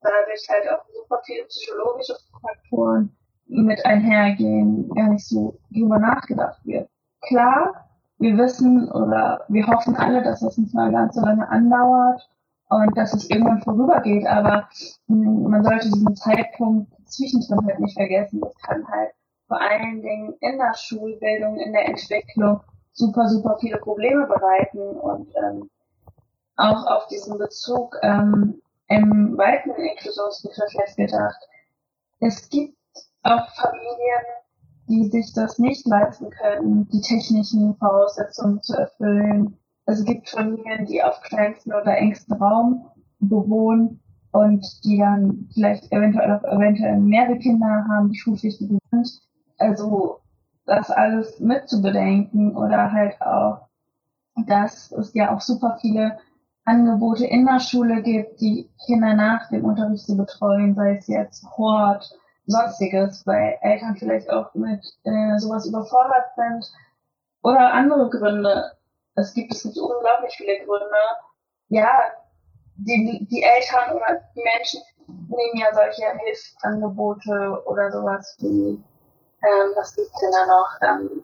dadurch halt auch super viele psychologische Faktoren mit einhergehen, gar nicht so drüber nachgedacht wird. Klar, wir wissen oder wir hoffen alle, dass das nicht mal ganz so lange andauert und dass es irgendwann vorübergeht, aber mh, man sollte diesen Zeitpunkt zwischendrin halt nicht vergessen. Das kann halt vor allen Dingen in der Schulbildung, in der Entwicklung super, super viele Probleme bereiten und ähm, auch auf diesen Bezug ähm, im weiten Inklusionsbegriff jetzt gedacht. Es gibt auch Familien, die sich das nicht leisten können, die technischen Voraussetzungen zu erfüllen. Es gibt Familien, die auf kleinsten oder engsten Raum bewohnen und die dann vielleicht eventuell auch eventuell mehrere Kinder haben, die schulpflichtig sind. Also das alles mitzubedenken oder halt auch, dass es ja auch super viele Angebote in der Schule gibt, die Kinder nach dem Unterricht zu betreuen, sei es jetzt Hort, sonstiges, weil Eltern vielleicht auch mit äh, sowas überfordert sind oder andere Gründe. Es gibt, es gibt unglaublich viele Gründe. Ja, die, die Eltern oder die Menschen nehmen ja solche Hilfsangebote oder sowas wie, ähm, was gibt's denn da noch, ähm,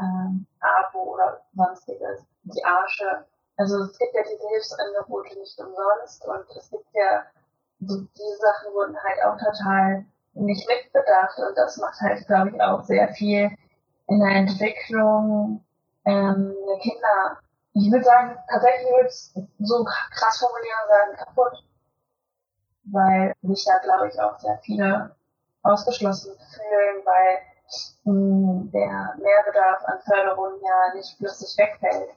ähm, Abo oder sonstiges, die Arsche. Also es gibt ja diese Hilfsangebote nicht umsonst und es gibt ja, so, diese Sachen wurden halt auch total nicht mitbedacht und das macht halt, glaube ich, auch sehr viel in der Entwicklung ähm, der Kinder. Ich würde sagen, tatsächlich würde es so krass formulieren sagen, kaputt. Weil sich da, glaube ich, auch sehr viele ausgeschlossen fühlen, weil mh, hm, der Mehrbedarf an Förderung ja nicht plötzlich wegfällt.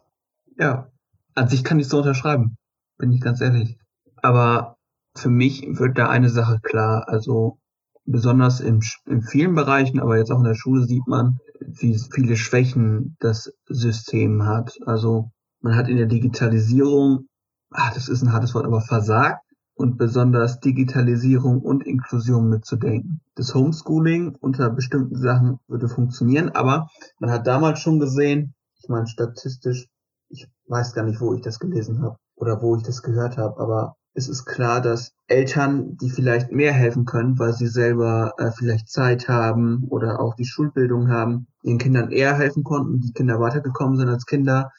Ja, an sich kann ich so unterschreiben, bin ich ganz ehrlich. Aber für mich wird da eine Sache klar, also besonders in, in vielen Bereichen, aber jetzt auch in der Schule sieht man, wie viele Schwächen das System hat. Also man hat in der Digitalisierung, ach, das ist ein hartes Wort, aber versagt und besonders Digitalisierung und Inklusion mitzudenken. Das Homeschooling unter bestimmten Sachen würde funktionieren, aber man hat damals schon gesehen, ich meine statistisch, ich weiß gar nicht, wo ich das gelesen habe oder wo ich das gehört habe, aber es ist klar, dass Eltern, die vielleicht mehr helfen können, weil sie selber äh, vielleicht Zeit haben oder auch die Schulbildung haben, den Kindern eher helfen konnten, die Kinder weitergekommen sind als Kinder,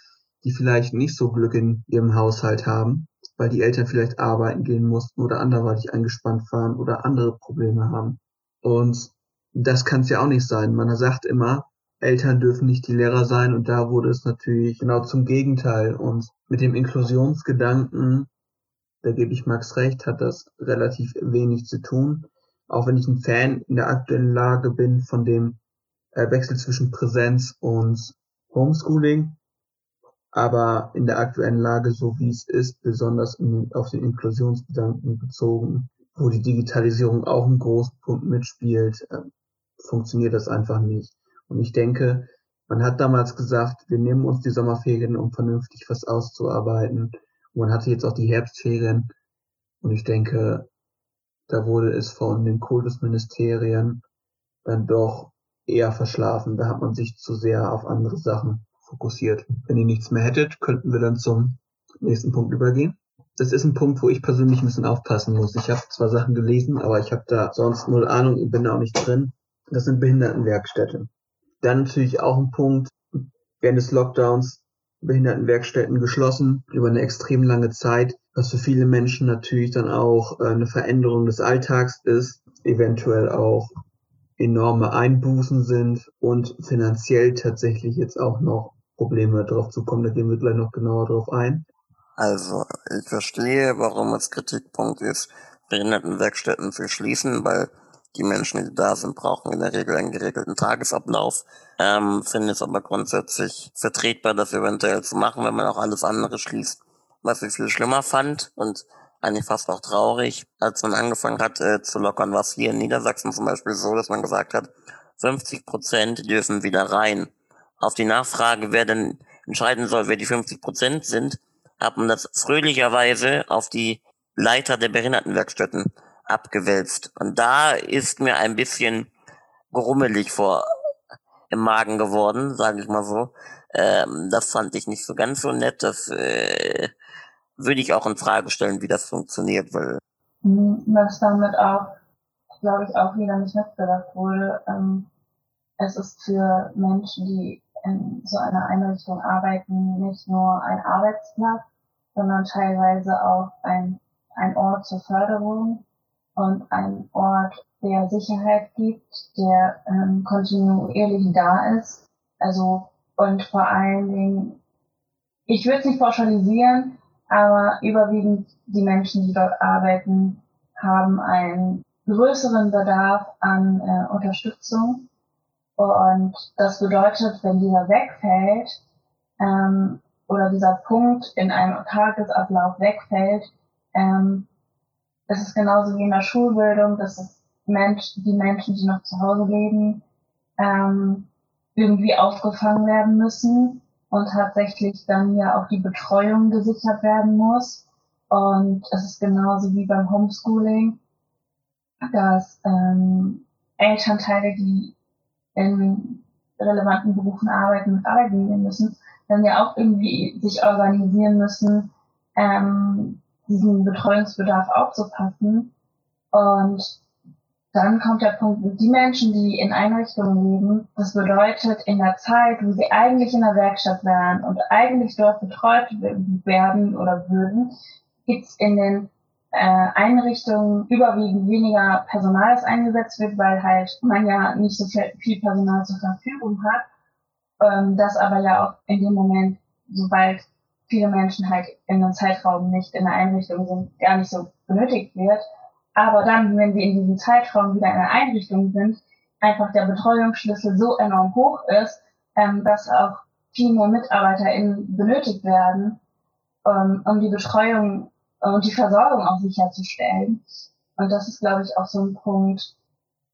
die vielleicht nicht so Glück in ihrem Haushalt haben, weil die Eltern vielleicht arbeiten gehen mussten oder anderweitig eingespannt waren oder andere Probleme haben. Und das kann es ja auch nicht sein. Man sagt immer, Eltern dürfen nicht die Lehrer sein und da wurde es natürlich genau zum Gegenteil. Und mit dem Inklusionsgedanken da gebe ich Max recht, hat das relativ wenig zu tun. Auch wenn ich ein Fan in der aktuellen Lage bin von dem äh, Wechsel zwischen Präsenz und Homeschooling. Aber in der aktuellen Lage, so wie es ist, besonders auf den Inklusionsgedanken bezogen, wo die Digitalisierung auch einen großen Punkt mitspielt, äh, funktioniert das einfach nicht. Und ich denke, man hat damals gesagt, wir nehmen uns die Sommerferien, um vernünftig was auszuarbeiten. Man hatte jetzt auch die Herbstferien und ich denke, da wurde es von den Kultusministerien dann doch eher verschlafen. Da hat man sich zu sehr auf andere Sachen fokussiert. Wenn ihr nichts mehr hättet, könnten wir dann zum nächsten Punkt übergehen. Das ist ein Punkt, wo ich persönlich ein bisschen aufpassen muss. Ich habe zwar Sachen gelesen, aber ich habe da sonst null Ahnung und bin da auch nicht drin. Das sind Behindertenwerkstätte. Dann natürlich auch ein Punkt, während des Lockdowns Behindertenwerkstätten geschlossen über eine extrem lange Zeit, was für viele Menschen natürlich dann auch äh, eine Veränderung des Alltags ist, eventuell auch enorme Einbußen sind und finanziell tatsächlich jetzt auch noch Probleme drauf zu kommen. Da gehen wir gleich noch genauer drauf ein. Also, ich verstehe, warum es Kritikpunkt ist, Behindertenwerkstätten zu schließen, weil die Menschen, die da sind, brauchen in der Regel einen geregelten Tagesablauf. Ähm, finde es aber grundsätzlich vertretbar, das eventuell zu machen, wenn man auch alles andere schließt. Was ich viel schlimmer fand und eigentlich fast auch traurig, als man angefangen hat äh, zu lockern, war es hier in Niedersachsen zum Beispiel so, dass man gesagt hat, 50 Prozent dürfen wieder rein. Auf die Nachfrage, wer denn entscheiden soll, wer die 50 Prozent sind, hat man das fröhlicherweise auf die Leiter der Behindertenwerkstätten abgewälzt. Und da ist mir ein bisschen grummelig vor im Magen geworden, sage ich mal so. Ähm, das fand ich nicht so ganz so nett. Das äh, würde ich auch in Frage stellen, wie das funktioniert, weil hm, was damit auch, glaube ich, auch wieder nicht mitgedacht wurde. Ähm, es ist für Menschen, die in so einer Einrichtung arbeiten, nicht nur ein Arbeitsplatz, sondern teilweise auch ein, ein Ort zur Förderung und ein Ort, der Sicherheit gibt, der ähm, kontinuierlich da ist. Also und vor allen Dingen, ich würde es nicht pauschalisieren, aber überwiegend die Menschen, die dort arbeiten, haben einen größeren Bedarf an äh, Unterstützung. Und das bedeutet, wenn dieser wegfällt ähm, oder dieser Punkt in einem Tagesablauf wegfällt, ähm, das ist genauso wie in der Schulbildung, dass es Mensch, die Menschen, die noch zu Hause leben, ähm, irgendwie aufgefangen werden müssen und tatsächlich dann ja auch die Betreuung gesichert werden muss. Und es ist genauso wie beim Homeschooling, dass ähm, Elternteile, die in relevanten Berufen arbeiten, mit arbeiten gehen müssen, dann ja auch irgendwie sich organisieren müssen, ähm, diesen Betreuungsbedarf aufzupassen. Und dann kommt der Punkt, die Menschen, die in Einrichtungen leben, das bedeutet, in der Zeit, wo sie eigentlich in der Werkstatt wären und eigentlich dort betreut werden oder würden, gibt's in den äh, Einrichtungen überwiegend weniger Personal, das eingesetzt wird, weil halt man ja nicht so viel, viel Personal zur Verfügung hat. Ähm, das aber ja auch in dem Moment, sobald viele Menschen halt in einem Zeitraum nicht in der Einrichtung sind, gar nicht so benötigt wird aber dann, wenn sie in diesem Zeitraum wieder in der Einrichtung sind, einfach der Betreuungsschlüssel so enorm hoch ist, ähm, dass auch viel mehr MitarbeiterInnen benötigt werden, ähm, um die Betreuung und die Versorgung auch sicherzustellen. Und das ist, glaube ich, auch so ein Punkt,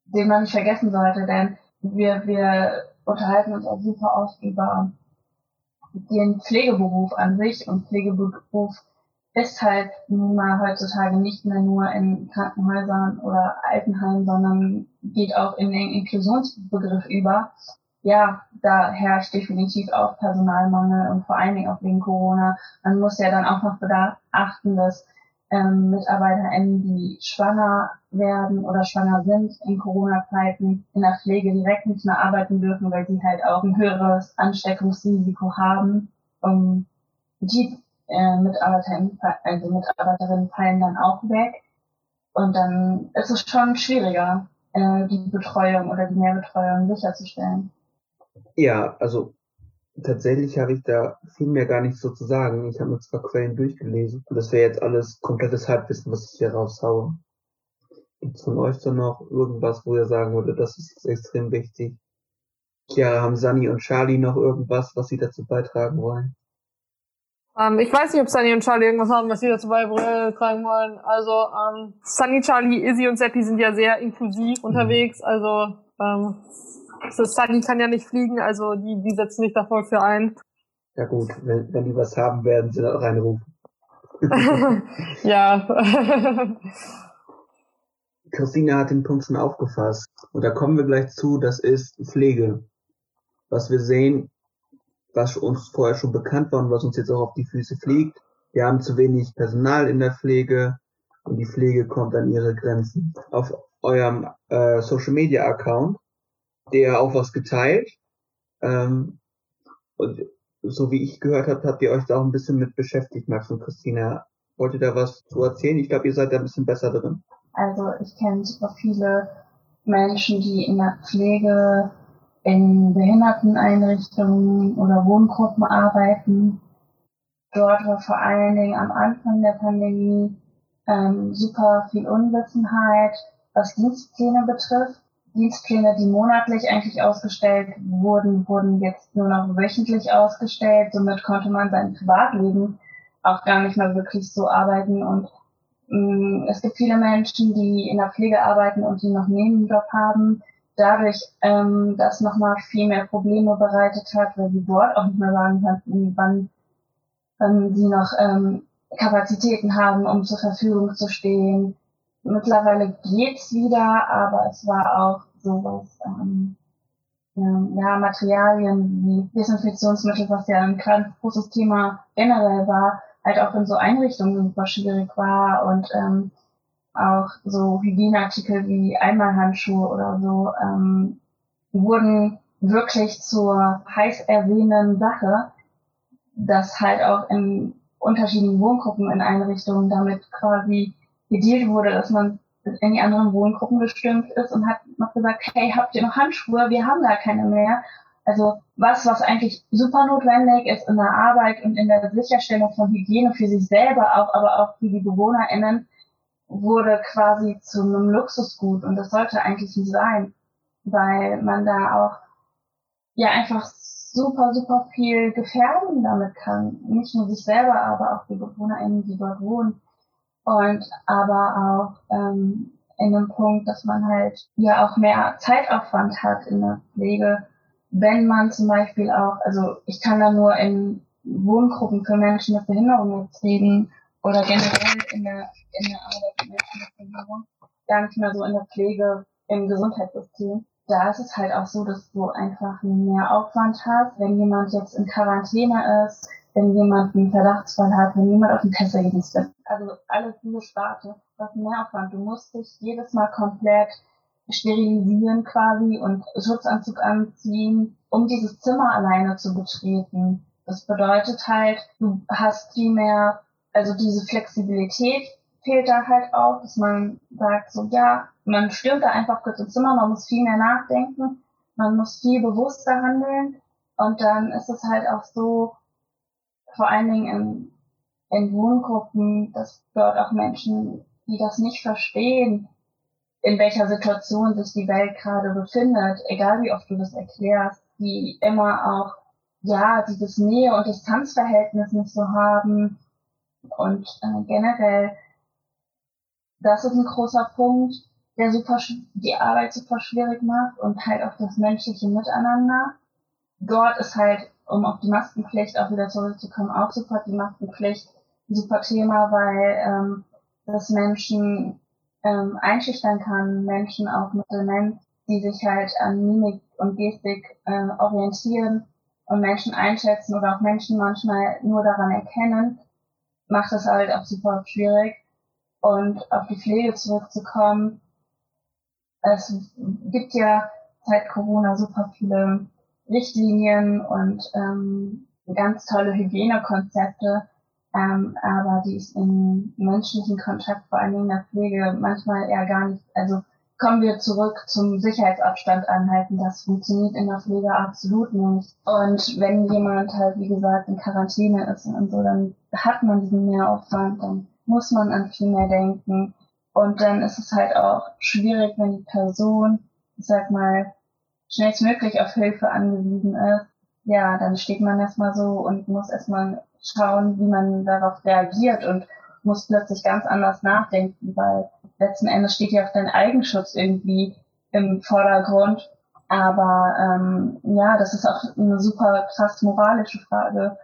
den man nicht vergessen sollte, denn wir, wir unterhalten uns auch super oft über den Pflegeberuf an sich und Pflegeberuf ist halt nun mal heutzutage nicht mehr nur in Krankenhäusern oder Altenheimen, sondern geht auch in den Inklusionsbegriff über. Ja, da herrscht definitiv auch Personalmangel und vor allen Dingen auch wegen Corona. Man muss ja dann auch noch beachten, dass ähm, MitarbeiterInnen, die schwanger werden oder schwanger sind in Corona-Zeiten, in der Pflege direkt nicht mehr arbeiten dürfen, weil sie halt auch ein höheres Ansteckungsrisiko haben. Um, die äh, Mitarbeiterinnen, also Mitarbeiterinnen fallen dann auch weg. Und dann ist es schon schwieriger, äh, die Betreuung oder die Mehrbetreuung sicherzustellen. Ja, also tatsächlich habe ich da viel mehr gar nichts so zu sagen. Ich habe mir zwar Quellen durchgelesen und das wäre jetzt alles komplettes Halbwissen, was ich hier raushaue. Gibt's von euch so noch irgendwas, wo ihr sagen würde, das ist extrem wichtig? Chiara, haben Sani und Charlie noch irgendwas, was sie dazu beitragen wollen? Ähm, ich weiß nicht, ob Sunny und Charlie irgendwas haben, was sie dazu beitragen wollen. Also ähm, Sunny, Charlie, Izzy und Seppi sind ja sehr inklusiv unterwegs. Also ähm, so Sunny kann ja nicht fliegen, also die, die setzen sich da voll für ein. Ja gut, wenn, wenn die was haben, werden sie da reinrufen. ja. Christine hat den Punkt schon aufgefasst. Und da kommen wir gleich zu, das ist Pflege. Was wir sehen, was uns vorher schon bekannt war und was uns jetzt auch auf die Füße fliegt. Wir haben zu wenig Personal in der Pflege und die Pflege kommt an ihre Grenzen. Auf eurem äh, Social Media Account, der auch was geteilt. Ähm, und so wie ich gehört habe, habt ihr euch da auch ein bisschen mit beschäftigt, Max und Christina. Wollt ihr da was zu erzählen? Ich glaube, ihr seid da ein bisschen besser drin. Also ich kenne super viele Menschen, die in der Pflege in Behinderteneinrichtungen oder Wohngruppen arbeiten. dort war vor allen Dingen am Anfang der Pandemie ähm, super viel Unwissenheit, was Dienstpläne betrifft. Dienstpläne, die monatlich eigentlich ausgestellt wurden, wurden jetzt nur noch wöchentlich ausgestellt. Somit konnte man sein Privatleben auch gar nicht mehr wirklich so arbeiten. Und mh, mm, es gibt viele Menschen, die in der Pflege arbeiten und die noch Nebenjob haben. Dadurch ähm, das nochmal viel mehr Probleme bereitet hat, weil sie dort auch nicht mehr sagen konnten, wann, wann sie noch ähm, Kapazitäten haben, um zur Verfügung zu stehen. Mittlerweile geht's wieder, aber es war auch sowas, ähm, ja, Materialien wie Desinfektionsmittel, was ja ein ganz großes Thema generell war, halt auch in so Einrichtungen super schwierig war und ähm, auch so Hygieneartikel wie Einmalhandschuhe oder so ähm, wurden wirklich zur heiß erwähnenden Sache, dass halt auch in unterschiedlichen Wohngruppen in Einrichtungen damit quasi gedealt wurde, dass man in die anderen Wohngruppen gestürmt ist und hat noch gesagt, hey, habt ihr noch Handschuhe? Wir haben da keine mehr. Also was, was eigentlich super notwendig ist in der Arbeit und in der Sicherstellung von Hygiene für sich selber auch, aber auch für die BewohnerInnen, wurde quasi zu einem Luxusgut und das sollte eigentlich nicht sein, weil man da auch ja einfach super, super viel gefährden damit kann. Nicht nur sich selber, aber auch die BewohnerInnen, die dort wohnen. Und aber auch ähm, in dem Punkt, dass man halt ja auch mehr Zeitaufwand hat in der Pflege, wenn man zum Beispiel auch, also ich kann da nur in Wohngruppen für Menschen mit Behinderung jetzt reden oder generell in der, in der Arbeit mit Menschen mit Behinderung, gar nicht mehr so in der Pflege im Gesundheitssystem da ist es halt auch so, dass du einfach mehr Aufwand hast, wenn jemand jetzt in Quarantäne ist, wenn jemand einen Verdachtsfall hat, wenn jemand auf dem Tesserdienst ist. Also alles diese Sparte, das mehr Aufwand. Du musst dich jedes Mal komplett sterilisieren quasi und Schutzanzug anziehen, um dieses Zimmer alleine zu betreten. Das bedeutet halt, du hast viel mehr, also diese Flexibilität fehlt da halt auch, dass man sagt so, ja, man stürmt da einfach kurz ins Zimmer, man muss viel mehr nachdenken, man muss viel bewusster handeln und dann ist es halt auch so, vor allen Dingen in, in Wohngruppen, dass dort auch Menschen, die das nicht verstehen, in welcher Situation sich die Welt gerade befindet, egal wie oft du das erklärst, die immer auch, ja, dieses Nähe- und Distanzverhältnis nicht so haben und äh, generell das ist ein großer Punkt, der super die Arbeit super schwierig macht und halt auch das menschliche Miteinander. Dort ist halt, um auf die Maskenpflicht auch wieder zurückzukommen, auch super die Maskenpflicht super Thema, weil ähm, das Menschen ähm, einschüchtern kann, Menschen auch mit Demenz, die sich halt an Mimik und Gestik äh, orientieren und Menschen einschätzen oder auch Menschen manchmal nur daran erkennen, macht es halt auch super schwierig. Und auf die Pflege zurückzukommen, es gibt ja seit Corona super viele Richtlinien und ähm, ganz tolle Hygienekonzepte, ähm, aber die ist im menschlichen Kontakt, vor allen Dingen in der Pflege, manchmal eher gar nicht, also kommen wir zurück zum Sicherheitsabstand anhalten. Das funktioniert in der Pflege absolut nicht. Und wenn jemand halt, wie gesagt, in Quarantäne ist und so, dann hat man diesen Mehraufwand, dann muss man an viel mehr denken. Und dann ist es halt auch schwierig, wenn die Person, ich sag mal, schnellstmöglich auf Hilfe angewiesen ist. Ja, dann steht man erstmal so und muss erstmal schauen, wie man darauf reagiert und muss plötzlich ganz anders nachdenken, weil letzten Endes steht ja auch dein Eigenschutz irgendwie im Vordergrund. Aber ähm, ja, das ist auch eine super krass moralische Frage,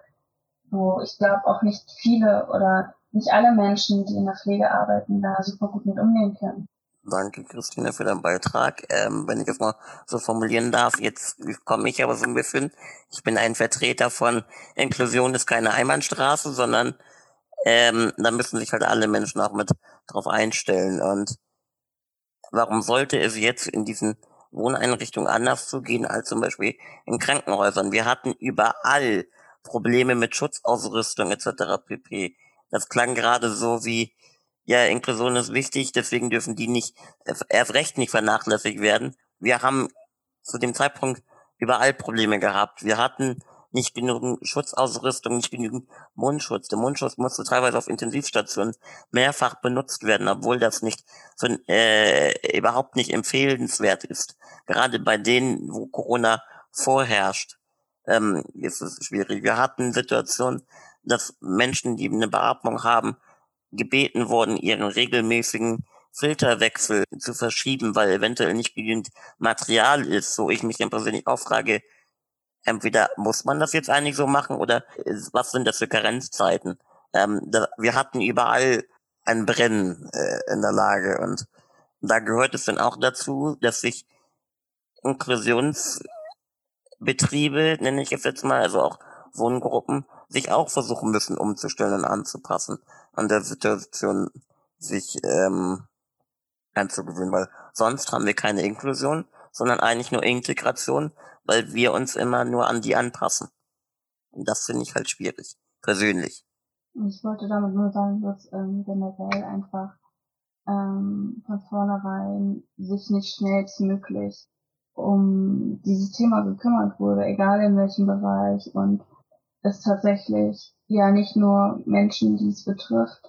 wo ich glaube auch nicht viele oder nicht alle Menschen, die in der Pflege arbeiten, da super gut mit umgehen können. Danke, Christine, für deinen Beitrag. Ähm, wenn ich es mal so formulieren darf, jetzt komme ich aber so ein bisschen. Ich bin ein Vertreter von Inklusion ist keine Einbahnstraße, sondern ähm, da müssen sich halt alle Menschen auch mit drauf einstellen. Und warum sollte es jetzt in diesen Wohneinrichtungen anders zugehen als zum Beispiel in Krankenhäusern? Wir hatten überall Probleme mit Schutzausrüstung etc. pp. Das klang gerade so wie, ja, Inklusion ist wichtig, deswegen dürfen die nicht, erst recht nicht vernachlässigt werden. Wir haben zu dem Zeitpunkt überall Probleme gehabt. Wir hatten nicht genügend Schutzausrüstung, nicht genügend Mundschutz. Der Mundschutz musste teilweise auf Intensivstationen mehrfach benutzt werden, obwohl das nicht so, äh, überhaupt nicht empfehlenswert ist. Gerade bei denen, wo Corona vorherrscht, ähm, ist es schwierig. Wir hatten Situationen, dass Menschen, die eine Beatmung haben, gebeten wurden, ihren regelmäßigen Filterwechsel zu verschieben, weil eventuell nicht genügend Material ist, so ich mich dann persönlich auch frage, entweder muss man das jetzt eigentlich so machen oder was sind das für Karenzzeiten? Ähm, da, wir hatten überall ein Brennen äh, in der Lage und da gehört es dann auch dazu, dass sich Inklusionsbetriebe, nenne ich es jetzt mal, also auch Wohngruppen, sich auch versuchen müssen umzustellen und anzupassen an der Situation sich ähm, einzugewöhnen, weil sonst haben wir keine Inklusion, sondern eigentlich nur Integration, weil wir uns immer nur an die anpassen. Und das finde ich halt schwierig, persönlich. Ich wollte damit nur sagen, dass ähm, generell einfach ähm, von vornherein sich nicht schnellstmöglich um dieses Thema gekümmert wurde, egal in welchem Bereich und es tatsächlich ja nicht nur Menschen, die es betrifft,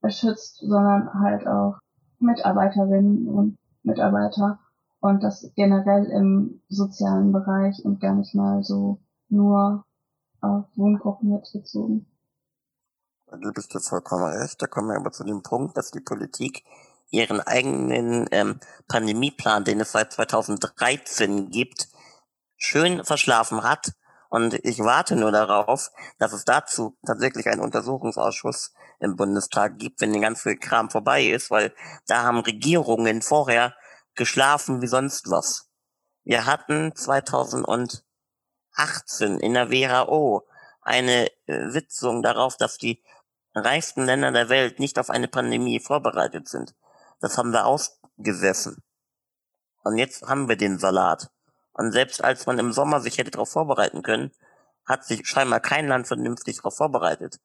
beschützt, sondern halt auch Mitarbeiterinnen und Mitarbeiter und das generell im sozialen Bereich und gar nicht mal so nur auf Wohngruppen jetzt bezogen. Du bist ja vollkommen recht. Da kommen wir aber zu dem Punkt, dass die Politik ihren eigenen ähm, Pandemieplan, den es seit 2013 gibt, schön verschlafen hat. Und ich warte nur darauf, dass es dazu tatsächlich einen Untersuchungsausschuss im Bundestag gibt, wenn der ganze Kram vorbei ist, weil da haben Regierungen vorher geschlafen wie sonst was. Wir hatten 2018 in der WHO eine äh, Sitzung darauf, dass die reichsten Länder der Welt nicht auf eine Pandemie vorbereitet sind. Das haben wir ausgesessen. Und jetzt haben wir den Salat. Und selbst als man im Sommer sich hätte darauf vorbereiten können, hat sich scheinbar kein Land vernünftig darauf vorbereitet.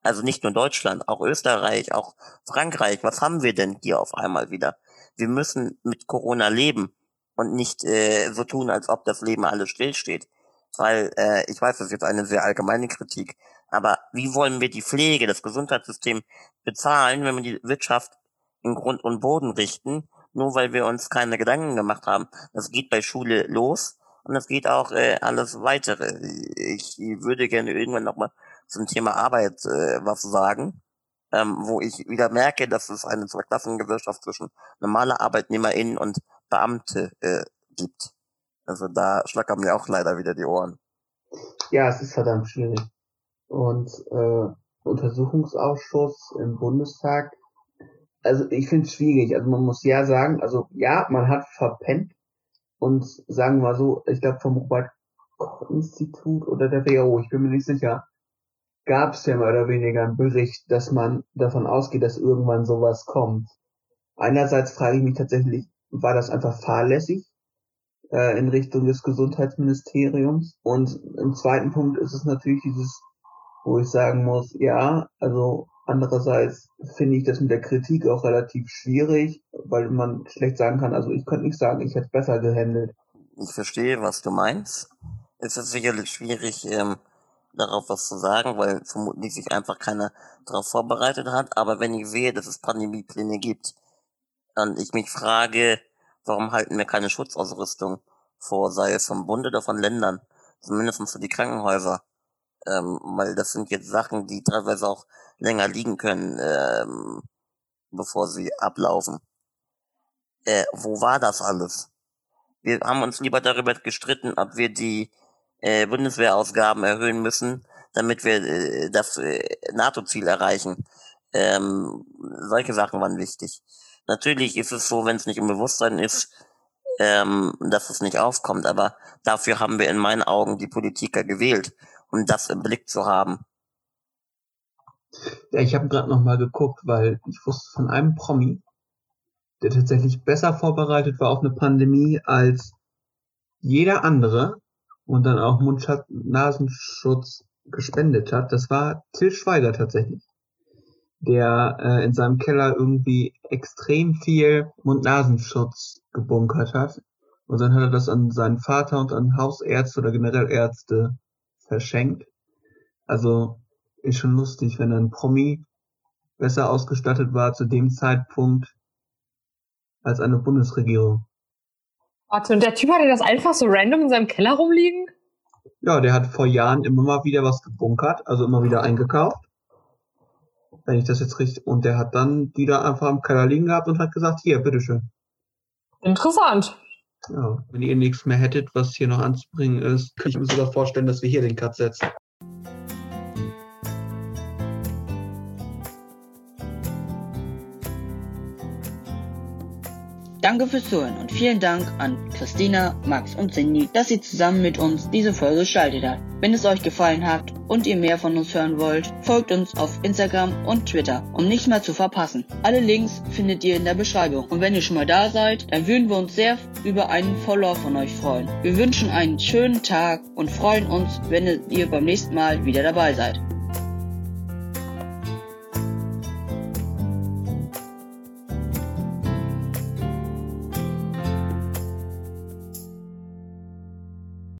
Also nicht nur Deutschland, auch Österreich, auch Frankreich. Was haben wir denn hier auf einmal wieder? Wir müssen mit Corona leben und nicht äh, so tun, als ob das Leben alles stillsteht. Weil äh, ich weiß, das ist jetzt eine sehr allgemeine Kritik, aber wie wollen wir die Pflege, das Gesundheitssystem bezahlen, wenn wir die Wirtschaft in Grund und Boden richten, nur weil wir uns keine Gedanken gemacht haben? Das geht bei Schule los und das geht auch äh, alles weitere. Ich würde gerne irgendwann nochmal zum Thema Arbeit äh, was sagen, ähm, wo ich wieder merke, dass es eine Zweiklassengesellschaft zwischen normaler ArbeitnehmerInnen und Beamte äh, gibt. Also da schlackern mir auch leider wieder die Ohren. Ja, es ist verdammt schwierig. Und äh, Untersuchungsausschuss im Bundestag, also ich finde es schwierig. Also man muss ja sagen, also ja, man hat verpennt und sagen wir mal so, ich glaube vom Robert Koch Institut oder der WHO, ich bin mir nicht sicher, gab es ja mehr oder weniger einen Bericht, dass man davon ausgeht, dass irgendwann sowas kommt. Einerseits frage ich mich tatsächlich, war das einfach fahrlässig äh, in Richtung des Gesundheitsministeriums? Und im zweiten Punkt ist es natürlich dieses, wo ich sagen muss, ja, also andererseits finde ich das mit der Kritik auch relativ schwierig, weil man schlecht sagen kann, also ich könnte nicht sagen, ich hätte es besser gehandelt. Ich verstehe, was du meinst. Es ist sicherlich schwierig, ähm, darauf was zu sagen, weil vermutlich sich einfach keiner darauf vorbereitet hat. Aber wenn ich sehe, dass es Pandemiepläne gibt und ich mich frage, warum halten wir keine Schutzausrüstung vor, sei es vom Bund oder von Ländern, zumindest für die Krankenhäuser, ähm, weil das sind jetzt Sachen, die teilweise auch länger liegen können, ähm, bevor sie ablaufen. Äh, wo war das alles? Wir haben uns lieber darüber gestritten, ob wir die äh, Bundeswehrausgaben erhöhen müssen, damit wir äh, das äh, NATO-Ziel erreichen. Ähm, solche Sachen waren wichtig. Natürlich ist es so, wenn es nicht im Bewusstsein ist, ähm, dass es nicht aufkommt, aber dafür haben wir in meinen Augen die Politiker gewählt, um das im Blick zu haben. Ja, ich habe gerade noch mal geguckt, weil ich wusste von einem Promi, der tatsächlich besser vorbereitet war auf eine Pandemie als jeder andere und dann auch Mundschutz, Nasenschutz gespendet hat, das war Till Schweiger tatsächlich. Der äh, in seinem Keller irgendwie extrem viel Mund-Nasenschutz gebunkert hat. Und dann hat er das an seinen Vater und an Hausärzte oder generell Ärzte verschenkt. Also ist schon lustig, wenn ein Promi besser ausgestattet war zu dem Zeitpunkt als eine Bundesregierung. Warte, und der Typ hatte das einfach so random in seinem Keller rumliegen? Ja, der hat vor Jahren immer mal wieder was gebunkert, also immer wieder eingekauft. Wenn ich das jetzt richtig, und der hat dann die da einfach im Keller liegen gehabt und hat gesagt, hier, bitteschön. Interessant. Ja, wenn ihr nichts mehr hättet, was hier noch anzubringen ist, könnte ich mir sogar vorstellen, dass wir hier den Cut setzen. Danke fürs Zuhören und vielen Dank an Christina, Max und Cindy, dass sie zusammen mit uns diese Folge gestaltet hat. Wenn es euch gefallen hat und ihr mehr von uns hören wollt, folgt uns auf Instagram und Twitter, um nichts mehr zu verpassen. Alle Links findet ihr in der Beschreibung. Und wenn ihr schon mal da seid, dann würden wir uns sehr über einen Follower von euch freuen. Wir wünschen einen schönen Tag und freuen uns, wenn ihr beim nächsten Mal wieder dabei seid.